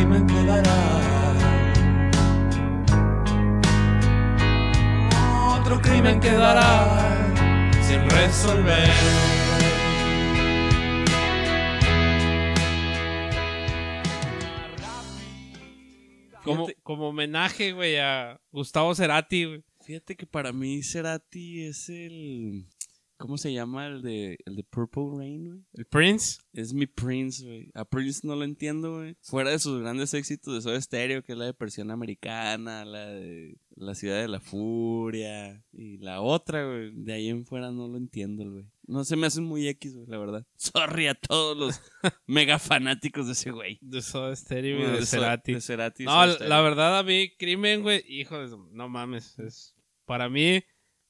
Y otro crimen quedará. Otro crimen quedará sin resolver. Como, como homenaje, güey, a Gustavo Cerati, güey. Fíjate que para mí Cerati es el. ¿Cómo se llama el de, el de Purple Rain, güey? El Prince. Es mi Prince, güey. A Prince no lo entiendo, güey. Fuera de sus grandes éxitos de Soda Stereo, que es la de Persiana Americana, la de La Ciudad de la Furia y la otra, güey. De ahí en fuera no lo entiendo, güey. No se me hacen muy X, güey, la verdad. Sorry a todos los mega fanáticos de ese güey. De Soda Stereo y Bueno, de de So- Cerati. de Cerati y No, la verdad a mí, Crimen, güey, hijo de No mames, es... Para mí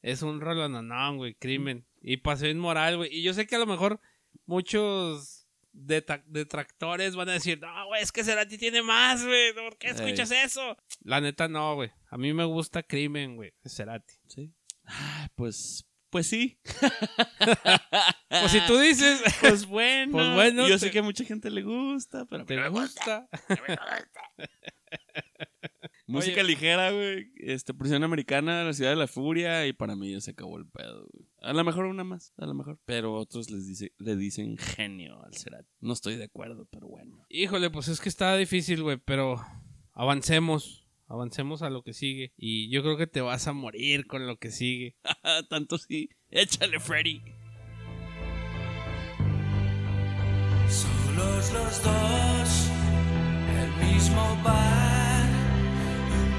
es un rolononón, güey, Crimen. Y Paseo Inmoral, güey. Y yo sé que a lo mejor muchos detractores van a decir, no, güey, es que Cerati tiene más, güey. ¿Por qué escuchas eso? La neta no, güey. A mí me gusta Crimen, güey, Cerati. Sí. Ah, pues, pues sí. Pues si tú dices, Pues bueno. Pues bueno, Yo te- sé que a mucha gente le gusta, pero te gusta. Música Oye. ligera, güey. Este, prisión americana, la ciudad de la furia. Y para mí ya se acabó el pedo, güey. A lo mejor una más, a lo mejor. Pero otros les dice, le dicen genio al Cerati. No estoy de acuerdo, pero bueno. Híjole, pues es que está difícil, güey, pero avancemos. Avancemos a lo que sigue. Y yo creo que te vas a morir con lo que sigue. Tanto sí. Échale, Freddy. Solos los dos, el mismo bar,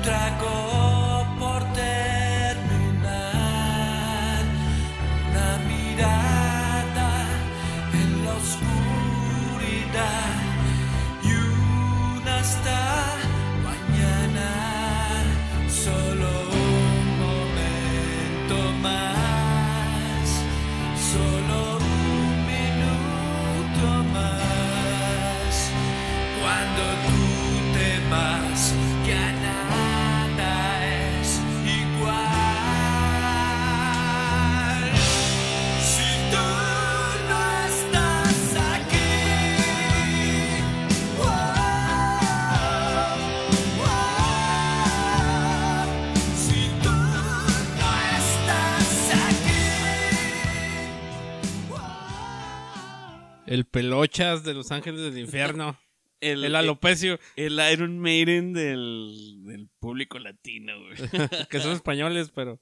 trago El pelochas de Los Ángeles del Infierno. El, el alopecio. el Iron Maiden del, del público latino, güey. que son españoles, pero.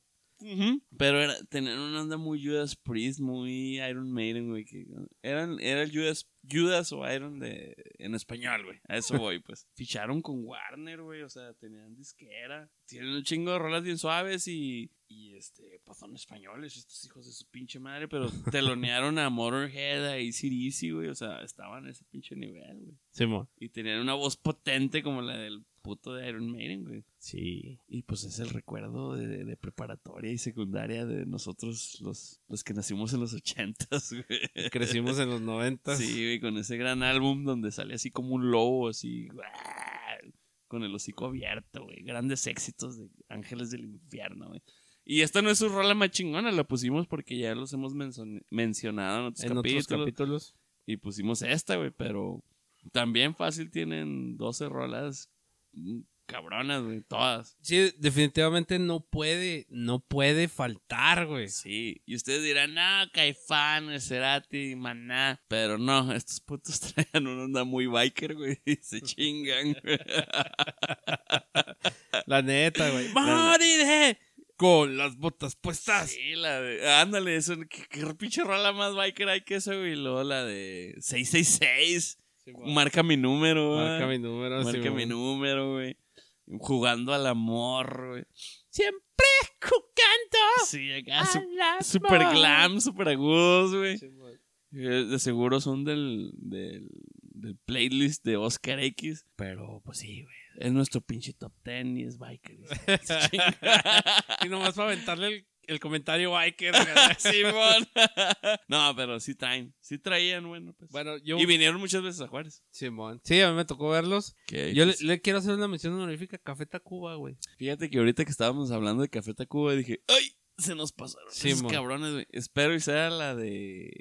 Pero era, tenían una onda muy Judas Priest, muy Iron Maiden, güey. Que eran, era el Judas, Judas o Iron de, en español, güey. A eso voy, pues. Ficharon con Warner, güey. O sea, tenían disquera. Tienen un chingo de rolas bien suaves y, y este, pues son españoles, estos hijos de su pinche madre. Pero telonearon a Motorhead, a ACDC, güey. O sea, estaban a ese pinche nivel, güey. Simón. Y tenían una voz potente como la del puto de Iron Maiden, güey. Sí. Y pues es el recuerdo de, de preparatoria y secundaria de nosotros, los, los que nacimos en los ochentas, güey. Crecimos en los noventas. Sí, güey, con ese gran álbum donde sale así como un lobo, así, con el hocico abierto, güey. Grandes éxitos de Ángeles del Infierno, güey. Y esta no es su rola más chingona, la pusimos porque ya los hemos mencionado en otros En capítulos. otros capítulos. Y pusimos esta, güey, pero también fácil tienen 12 rolas cabronas, güey, todas. Sí, definitivamente no puede, no puede faltar, güey. Sí, y ustedes dirán, no, Caifán, Cerati, Maná. Pero no, estos putos traían una onda muy biker, güey, y se chingan, güey. La neta, güey. ¡Moriré! Con las botas puestas. Sí, la de. Ándale, eso, ¿qué, qué pinche rola más biker hay que eso, güey. Luego la de 666. Marca mi número, güey. Marca mi número. Marca mi número, güey. Jugando al amor, güey. Siempre jugando. Sí, acá su- super glam, super agudos, güey. Eh, De seguro son del, del, del playlist de Oscar X. Pero, pues sí, güey. Es nuestro pinche top 10 y es biker. Y nomás para aventarle el, el comentario biker. Simón. no, pero sí traen. Sí traían, bueno, pues. bueno, yo. Y vinieron muchas veces a Juárez. Simón. Sí, a mí me tocó verlos. Yo le, pues, le quiero hacer una mención honorífica a Café Tacuba, güey. Fíjate que ahorita que estábamos hablando de Café Tacuba dije, ¡ay! Se nos pasaron. Sí, esos cabrones, güey. Espero y sea la de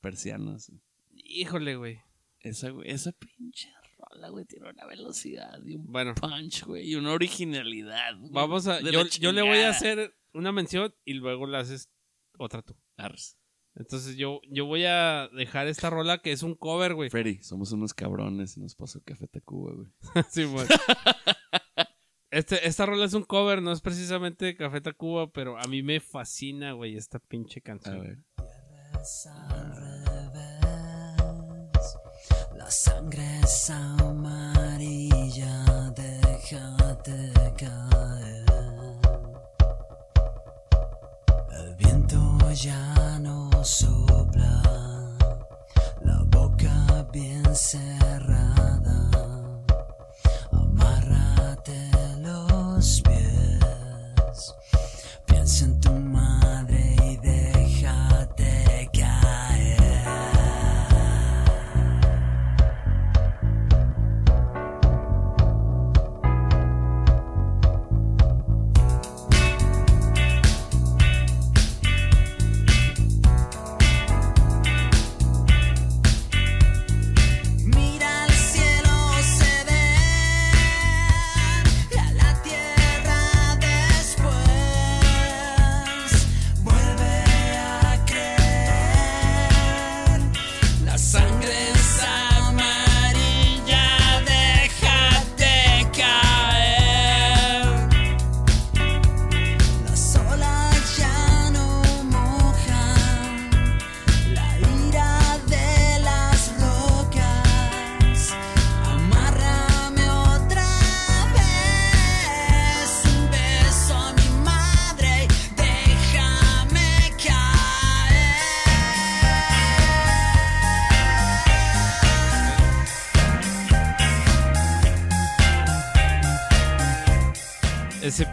Persianas. Híjole, güey. Esa, güey. Esa pinche rola, güey. Tiene una velocidad y un Bueno, punch, güey. Y una originalidad. güey, vamos a. Yo, le voy a hacer una mención y luego le haces otra tú. Arres. Entonces yo, yo voy a dejar esta rola que es un cover, güey. Freddy, somos unos cabrones y nos pasó Café Tacuba, güey. Sí, güey. Este, esta rola es un cover, no es precisamente Café Tacuba, pero a mí me fascina, güey, esta pinche A canción. ver. La sangre es amarilla, déjate caer. El viento ya no sopla, la boca bien cerrada. Amárrate los pies. Piensa en tu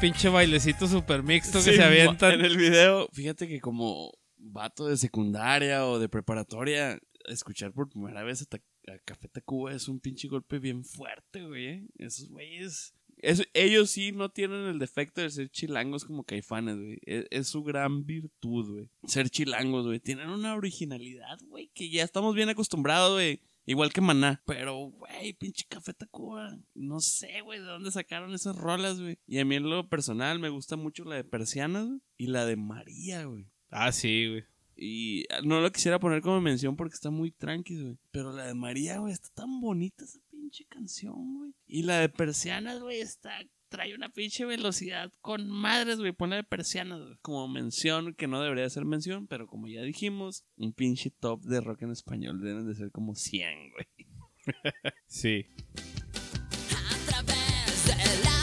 Pinche bailecito super mixto que Sí, se En avientan. el video, fíjate que como vato de secundaria o de preparatoria, escuchar por primera vez a, Café Tacuba es un pinche golpe bien fuerte, güey. ¿eh? Esos güeyes. es- ellos sí no tienen el defecto de ser chilangos como caifanes, güey. Es, es su gran virtud, güey. Ser chilangos, güey. Tienen una originalidad, güey, que ya estamos bien acostumbrados, güey. Igual que Maná. Pero, güey, pinche Café Tacuba. No sé, güey, de dónde sacaron esas rolas, güey. Y a mí en lo personal me gusta mucho la de Persianas, güey. Y la de María, güey. Ah, sí, güey. Y no lo quisiera poner como mención porque está muy tranqui, güey. Pero la de María, güey, está tan bonita esa pinche canción, güey. Y la de Persianas, güey, está... Trae una pinche velocidad con madres, güey. Ponla de persianas, güey. Como mención, que no debería ser mención, pero como ya dijimos, un pinche top de rock en español deben de ser como 100, güey. Sí. A través de las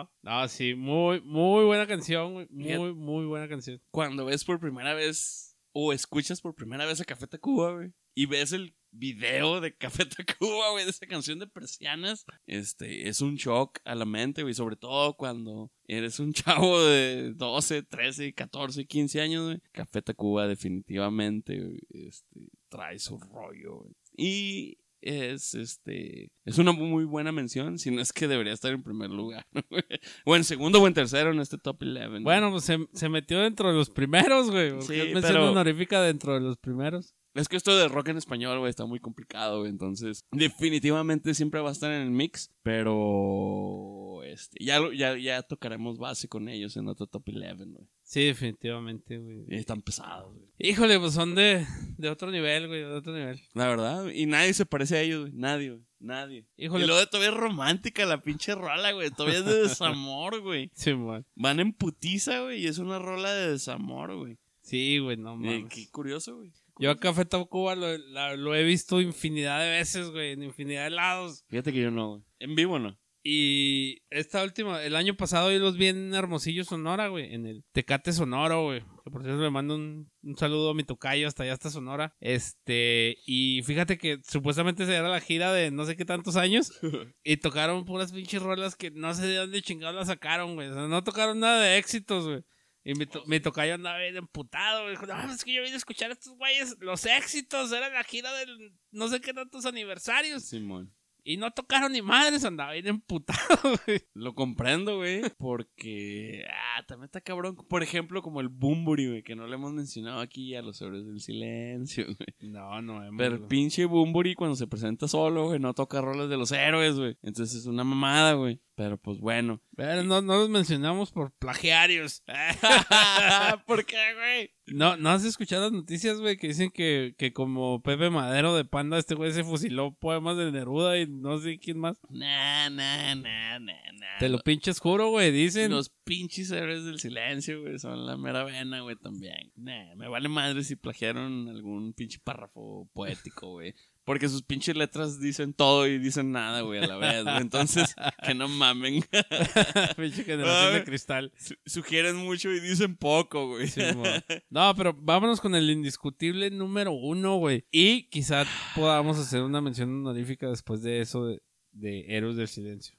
lado. No, sí, muy, muy buena canción. Muy, muy buena canción. Cuando ves por primera vez o escuchas por primera vez a Café Tacuba, güey, y ves el video de Café Tacuba, güey, de esa canción de persianas, este, es un shock a la mente, güey, sobre todo cuando eres un chavo de 12, 13, 14, 15 años, güey. Café Tacuba definitivamente, güey, este, trae su rollo, güey. Y es este es una muy buena mención, si no es que debería estar en primer lugar, güey. o en segundo o en tercero en este top 11. güey. Bueno, pues se, se metió dentro de los primeros, güey. Porque Sí, es mención pero- honorífica dentro de los primeros. Es que esto de rock en español, güey, está muy complicado, güey. Entonces, definitivamente siempre va a estar en el mix. Pero, este, ya, ya, ya tocaremos base con ellos en otro top 11, güey. Sí, definitivamente, güey. Y Están pesados, güey. Híjole, pues son de, de otro nivel, güey, de otro nivel. La verdad, y nadie se parece a ellos, güey. Nadie, güey. Nadie. Híjole. Y luego todavía es romántica la pinche rola, güey. Todavía es de desamor, güey. Sí, man. Van en putiza, güey, y es una rola de desamor, güey. Sí, güey, no Eh, mames. qué curioso, güey. Yo a Café Tacuba lo, la- lo he visto infinidad de veces, güey, en infinidad de lados. Fíjate que yo no, güey. En vivo no. Y esta última, el año pasado yo los vi en Hermosillo, Sonora, güey, en el Tecate Sonoro, güey. Que por cierto le mando un, un saludo a mi tocayo hasta allá, hasta Sonora. Este, y fíjate que supuestamente se era la gira de no sé qué tantos años. y tocaron puras pinches rolas que no sé de dónde chingados las sacaron, güey. O sea, no tocaron nada de éxitos, güey. Y mi, to- mi tocayo andaba bien emputado, güey. Dijo, no, es que yo vine a escuchar a estos güeyes. Los éxitos, era la gira del no sé qué tantos aniversarios. Simón. Y no tocaron ni madres, andaba bien emputado, güey. Lo comprendo, güey, porque ah, también está cabrón. Por ejemplo, como el Bumburi, güey, que no le hemos mencionado aquí a los héroes del silencio, güey. No, no, hemos... Pero el pinche Bumburi cuando se presenta solo, güey, no toca roles de los héroes, güey. Entonces es una mamada, güey. Pero pues bueno. Pero no, no los mencionamos por plagiarios. ¿Por qué, güey? No, ¿no has escuchado las noticias, güey? Que dicen que, que como Pepe Madero de Panda, este güey se fusiló poemas de Neruda y no sé quién más. Nah, nah, nah, nah, nah. Te lo pinches juro, güey. Dicen. Los pinches héroes del silencio, güey, son la mera vena, güey, también. Nah, me vale madre si plagiaron algún pinche párrafo poético, güey. Porque sus pinches letras dicen todo y dicen nada, güey, a la vez, güey. Entonces, que no mamen. Pinche generación de Ay. cristal. Su- Sugieren mucho y dicen poco, güey. Sí, no, pero vámonos con el indiscutible número uno, güey. Y quizá podamos hacer una mención honorífica después de eso de, de Héroes del Silencio.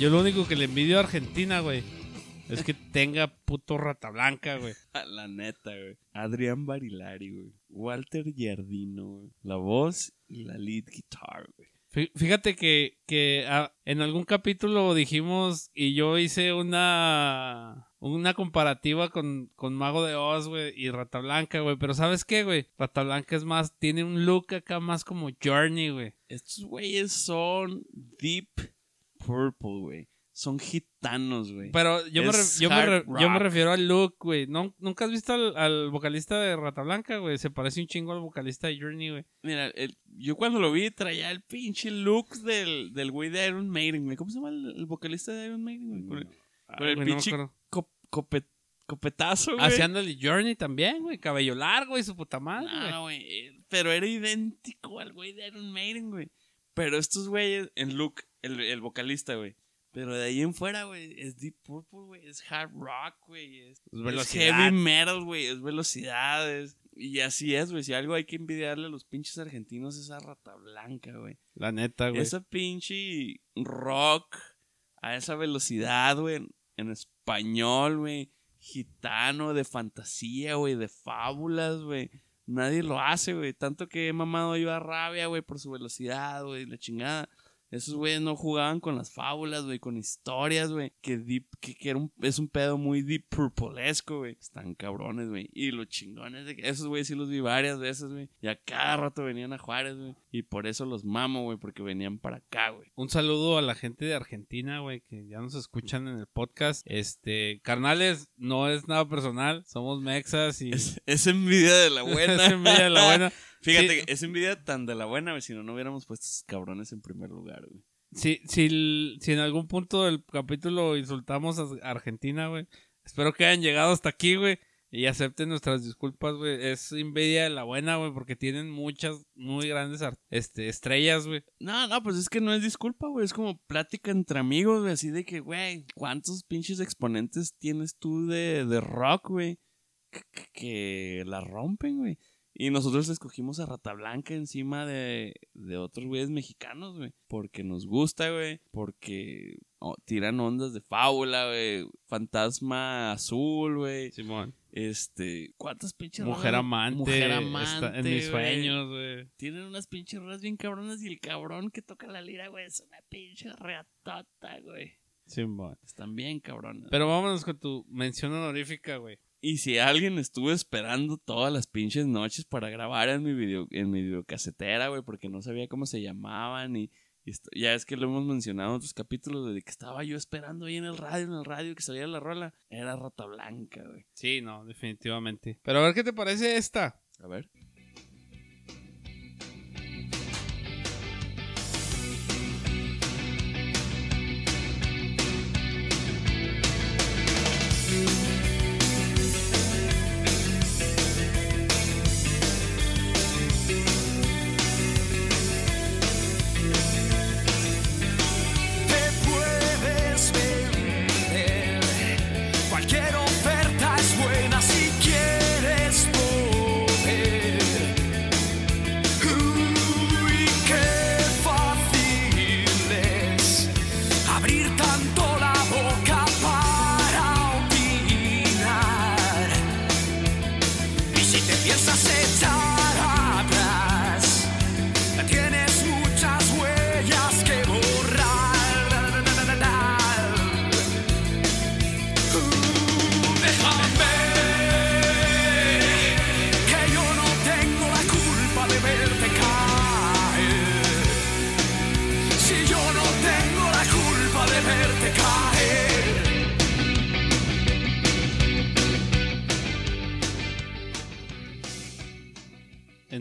Yo lo único que le envidio a Argentina, güey, es que tenga puto rata blanca, güey. La neta, güey. Adrián Barilari, güey. Walter Giardino, güey. La voz y la lead guitar, güey. Fí- Fíjate que, que ah, en algún capítulo dijimos y yo hice una una comparativa con, con Mago de Oz, güey, y Rata Blanca, güey. Pero ¿sabes qué, güey? Rata Blanca es más, tiene un look acá más como Journey, güey. Estos güeyes son Deep Purple, güey. Son gitanos, güey. Pero yo, me, yo, yo refiero al look, güey. ¿No, ¿Nunca has visto al, al vocalista de Rata Blanca, güey? Se parece un chingo al vocalista de Journey, güey. Mira, el- yo cuando lo vi traía el pinche look del, del güey de Iron Maiden, güey. ¿Cómo se llama el, el vocalista de Iron Maiden, güey? Con el, con pinche acuerdo. cop- copet- copetazo, güey. Haciéndole Journey también, güey. Cabello largo y su puta madre. No, güey. eh, Pero era idéntico al güey de Iron Maiden, güey. Pero estos güeyes, en look, el, el vocalista, güey. Pero de ahí en fuera, güey, es Deep Purple, güey. Es hard rock, güey. Es, heavy metal, güey. Es velocidad. es- Y así es, güey. Si algo hay que envidiarle a los pinches argentinos es a Rata Blanca, güey. La neta, güey. Esa pinche rock a esa velocidad, güey, en, en español, güey, gitano, de fantasía, güey, de fábulas, güey. Nadie lo hace, güey. Tanto que he mamado yo a rabia, güey, por su velocidad, güey, la chingada. Esos güeyes no jugaban con las fábulas, güey, con historias, güey. Que, deep, que, que era un, es un pedo muy deep purplesco, güey. Están cabrones, güey. Y los chingones de que esos güeyes sí los vi varias veces, güey. Y a cada rato venían a Juárez, güey. Y por eso los mamo, güey, porque venían para acá, güey. Un saludo a la gente de Argentina, güey, que ya nos escuchan en el podcast. Este, carnales, no es nada personal, somos mexas y Es, es envidia de la buena. es envidia de la buena. Fíjate, Sí. que es envidia tan de la buena, güey, si no, no hubiéramos puesto esos cabrones en primer lugar, güey. Si, si, si en algún punto del capítulo insultamos a Argentina, güey, espero que hayan llegado hasta aquí, güey, y acepten nuestras disculpas, güey. Es envidia de la buena, güey, porque tienen muchas muy grandes este, estrellas, güey. No, no, pues es que no es disculpa, güey. Es como plática entre amigos, güey. Así de que, güey, ¿cuántos pinches exponentes tienes tú de, de rock, güey? que- que la rompen, güey. Y nosotros escogimos a Rata Blanca encima de, de otros güeyes mexicanos, güey. Porque nos gusta, güey. Porque oh, tiran ondas de fábula, güey. Fantasma azul, güey. Simón. Este, ¿cuántas pinches Mujer rolas? amante. Mujer está amante. en mis sueños, güey. Tienen unas pinches rolas bien cabronas y el cabrón que toca la lira, güey, es una pinche reatota, güey. Simón. Están bien cabronas. Pero vámonos con tu mención honorífica, güey. Y si alguien estuvo esperando todas las pinches noches para grabar en mi video, en mi videocasetera, güey, porque no sabía cómo se llamaban y, y esto- ya es que lo hemos mencionado en otros capítulos, de que estaba yo esperando ahí en el radio, en el radio que saliera la rola, era Rata Blanca, güey. Sí, no, definitivamente. Pero a ver qué te parece esta. A ver.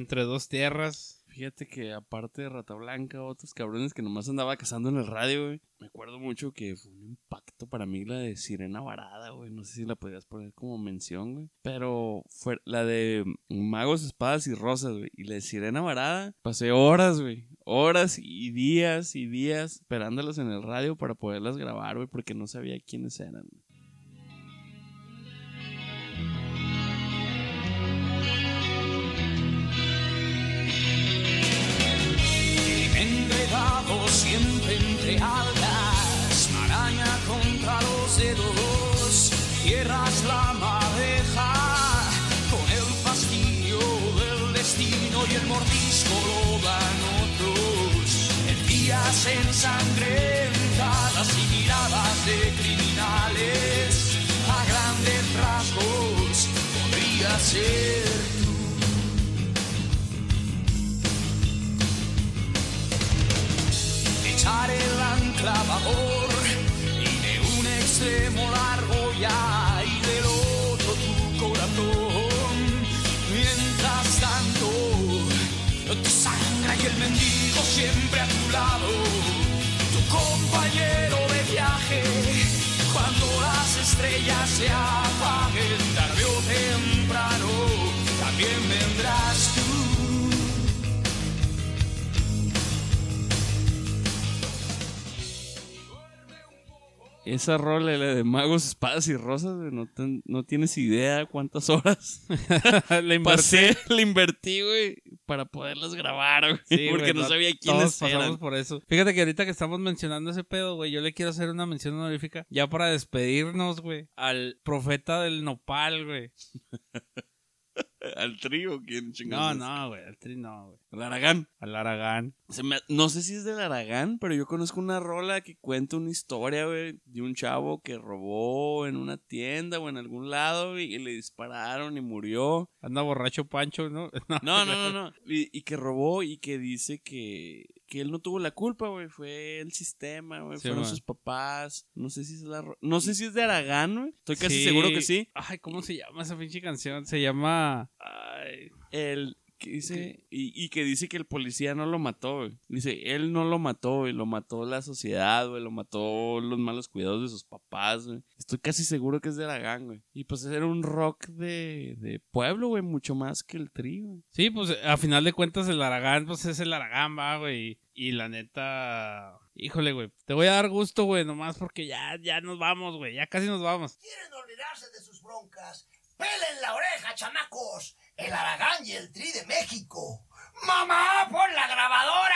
Entre dos tierras. Fíjate que aparte de Rata Blanca, otros cabrones que nomás andaba cazando en el radio, güey. Me acuerdo mucho que fue un impacto para mí la de Sirena Varada, güey. No sé si la podías poner como mención, güey. Pero fue la de Magos, Espadas y Rosas, güey. Y la de Sirena Varada, pasé horas, güey. Horas y días y días esperándolas en el radio para poderlas grabar, güey. Porque no sabía quiénes eran. güey. Algas, maraña contra los dedos, tierras la madeja, con el fastidio del destino y el mordisco lo dan otros. En días ensangrentadas y miradas de criminales, a grandes rasgos podría ser echar el ancla y de un extremo largo ya y del otro tu corazón. Mientras tanto, tu sangre y el mendigo siempre a tu lado, tu compañero de viaje. Cuando las estrellas se apaguen Esa rola, la de Magos, Espadas y Rosas, güey, no, ten- no tienes idea cuántas horas La invertí. le invertí, güey, para poderlas grabar, güey. Sí, porque güey, no sabía Todos quiénes pasamos eran. por eso. Fíjate que ahorita que estamos mencionando ese pedo, güey, yo le quiero hacer una mención honorífica ya para despedirnos, güey, al profeta del nopal, güey. Al trío, ¿quién No, chingados? es? no, güey, al tri no, güey. Al Aragán. Al Aragán. Se me- no sé si es del Aragán, pero yo conozco una rola que cuenta una historia, güey, de un chavo que robó en una tienda o en algún lado, güey, y le dispararon y murió. Anda borracho Pancho, ¿no? No, No, no, no, no. Y, y que robó y que dice que, que él no tuvo la culpa, güey. Fue el sistema, güey. Sí, Fueron man. sus papás. No sé si es la No sé si es de Aragán, güey. Estoy casi Sí. seguro que sí. Ay, ¿cómo se llama esa pinche canción? Se llama... Ay, el que dice y, y que dice que el policía no lo mató, güey. Dice, él no lo mató, güey, lo mató la sociedad, güey, lo mató los malos cuidados de sus papás, güey. Estoy casi seguro que es de Aragán, güey. Y pues era un rock de, de pueblo, güey, mucho más que el tri, güey. Sí, pues a final de cuentas el Aragán, pues es el Aragán, va, güey. Y la neta... Híjole, güey. Te voy a dar gusto, güey, nomás porque ya, ya nos vamos, güey. Ya casi nos vamos. quieren olvidarse de sus broncas, ¡Pelen la oreja, chamacos! El Aragán y el Tri de México. ¡Mamá, por la grabadora!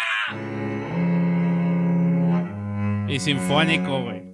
Y sinfónico, güey.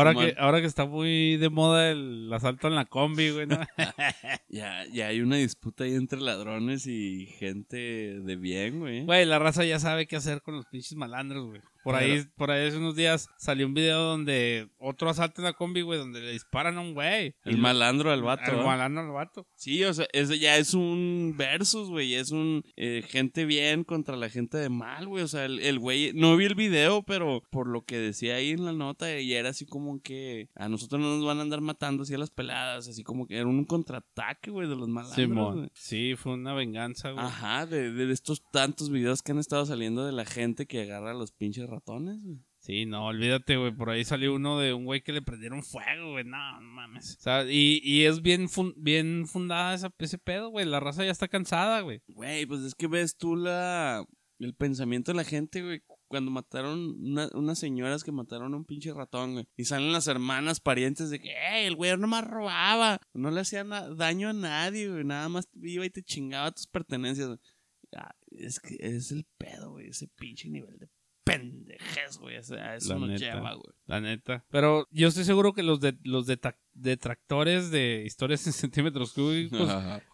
Ahora que, ahora que está muy de moda el asalto en la combi, güey. ¿no? Ya, ya hay una disputa ahí entre ladrones y gente de bien, güey. Güey, la raza ya sabe qué hacer con los pinches malandros, güey. Por ahí, por ahí hace unos días salió un video donde otro asalto en la combi, güey, donde le disparan a un güey. El malandro al vato. El malandro al vato. Sí, o sea, eso ya es un versus, güey. Es un eh, gente bien contra la gente de mal, güey. O sea, el, el güey, no vi el video, pero por lo que decía ahí en la nota, y era así como que a nosotros no nos van a andar matando así a las peladas, así como que era un contraataque, güey, de los malandros. Güey. Sí, fue una venganza, güey. Ajá, de, de estos tantos videos que han estado saliendo de la gente que agarra a los pinches ratones, güey. Sí, no, olvídate, güey. Por ahí salió uno de un güey que le prendieron fuego, güey. No, no mames. O sea, y, y es bien, fun- bien fundada esa, ese pedo, güey. La raza ya está cansada, güey. Güey, pues es que ves tú la el pensamiento de la gente, güey. Cuando mataron una- unas señoras que mataron a un pinche ratón, güey. Y salen las hermanas parientes de que, "Ey, el güey nomás robaba. No le hacía daño a nadie, güey. Nada más iba y te chingaba tus pertenencias, güey. Ah, es que es el pedo, güey. Ese pinche nivel de pendejez, güey. O sea, eso La nos neta. lleva, güey. La neta. Pero yo estoy seguro que los de los detractores de historias en centímetros cúbicos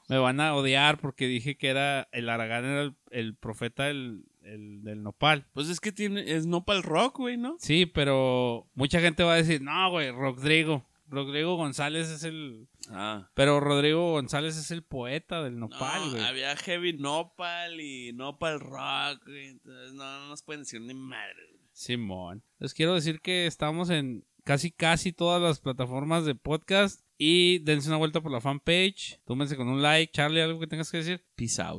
me van a odiar porque dije que era el Aragán era el, el profeta del, el- del nopal. Pues es que tiene, es no para el rock, güey, ¿no? Sí, pero mucha gente va a decir, no, güey, Rodrigo. Rodrigo González es el... Ah. Pero Rodrigo González es el poeta del nopal, No, güey. había heavy nopal y nopal rock, güey. Entonces no, no nos pueden decir ni madre. güey. Simón. Les quiero decir que estamos en casi casi todas las plataformas de podcast y dense una vuelta por la fanpage. Túmense con un like. Charlie, algo que tengas que decir. Peace out.